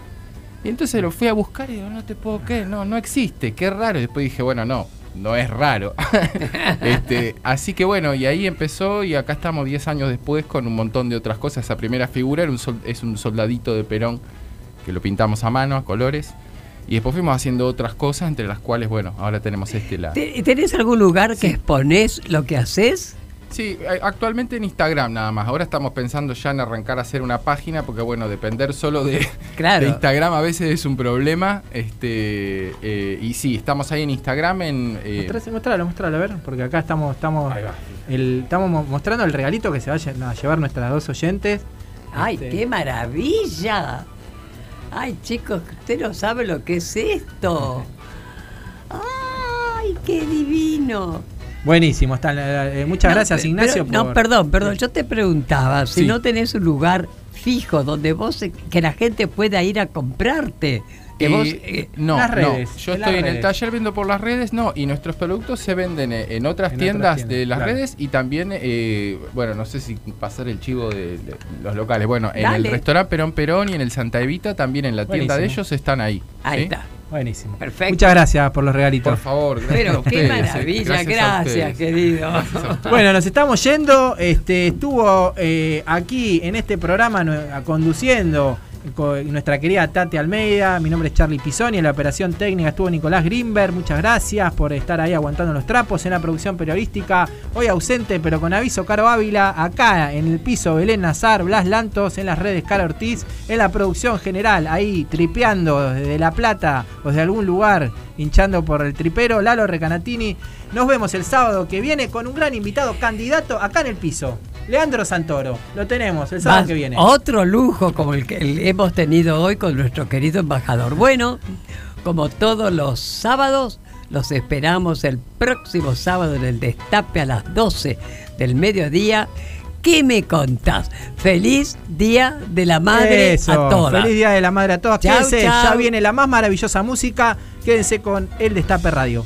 Y entonces lo fui a buscar y digo, no te puedo creer, no, no existe, qué raro. Y después dije, bueno, no, no es raro. <laughs> este, así que bueno, y ahí empezó y acá estamos 10 años después con un montón de otras cosas. Esa primera figura era un sol- es un soldadito de Perón que lo pintamos a mano, a colores. Y después fuimos haciendo otras cosas, entre las cuales, bueno, ahora tenemos este la... ¿Te- ¿Tenés algún lugar que exponés lo que haces? Sí, eh, actualmente en Instagram nada más. Ahora estamos pensando ya en arrancar a hacer una página porque bueno, depender solo de, <laughs> Claro. de Instagram a veces es un problema. Este eh, y sí, estamos ahí en Instagram en eh, Mostralo, mostralo, a ver, porque acá estamos, estamos, el, estamos mo- mostrando el regalito que se vayan a llevar nuestras dos oyentes. ¡Ay, Este, qué maravilla! ¡Ay, chicos, usted no sabe lo que es esto! ¡Ay, qué divino! Buenísimo, están, eh, muchas No, gracias Ignacio. pero- No, perdón, perdón. Yo te preguntaba si no tenés un lugar fijo donde vos eh, que la gente pueda ir a comprarte. Eh, vos, eh, no, las no. Yo en las estoy en el taller viendo por las redes, no, y nuestros productos se venden en otras En otras tiendas tiendas, de las claro. redes y también, eh, bueno, no sé si pasar el chivo de, de los locales. Bueno, en el restaurante Perón Perón y en el Santa Evita también en la tienda de ellos están ahí. Ahí ¿sí? está. Buenísimo. Perfecto. Muchas gracias por los regalitos. Por favor, gracias Pero a qué ustedes, maravilla, gracias querido. Gracias. Bueno, nos estamos yendo. Este, estuvo eh, aquí en este programa conduciendo con nuestra querida Tati Almeida. Mi nombre es Charlie Pisoni. En la operación técnica estuvo Nicolás Grimberg. Muchas gracias por estar ahí aguantando los trapos. En la producción periodística, hoy ausente, pero con aviso, Caro Ávila. Acá en el piso, Belén Nazar, Blas Lantos. En las redes, Cara Ortiz. En la producción general, ahí tripeando desde La Plata o desde algún lugar, hinchando por el tripero, Lalo Recanatini. Nos vemos el sábado que viene con un gran invitado candidato acá en el piso. Leandro Santoro. Lo tenemos el sábado que viene. Otro lujo como el que hemos tenido hoy con nuestro querido embajador. Bueno, como todos los sábados, los esperamos el próximo sábado en el Destape a las 12 del mediodía. ¿Qué me contás? Feliz Día de la Madre Eso, a todas. Feliz Día de la Madre a todas. Chau, Quédense, chau. ya viene la más maravillosa música. Quédense con El Destape Radio.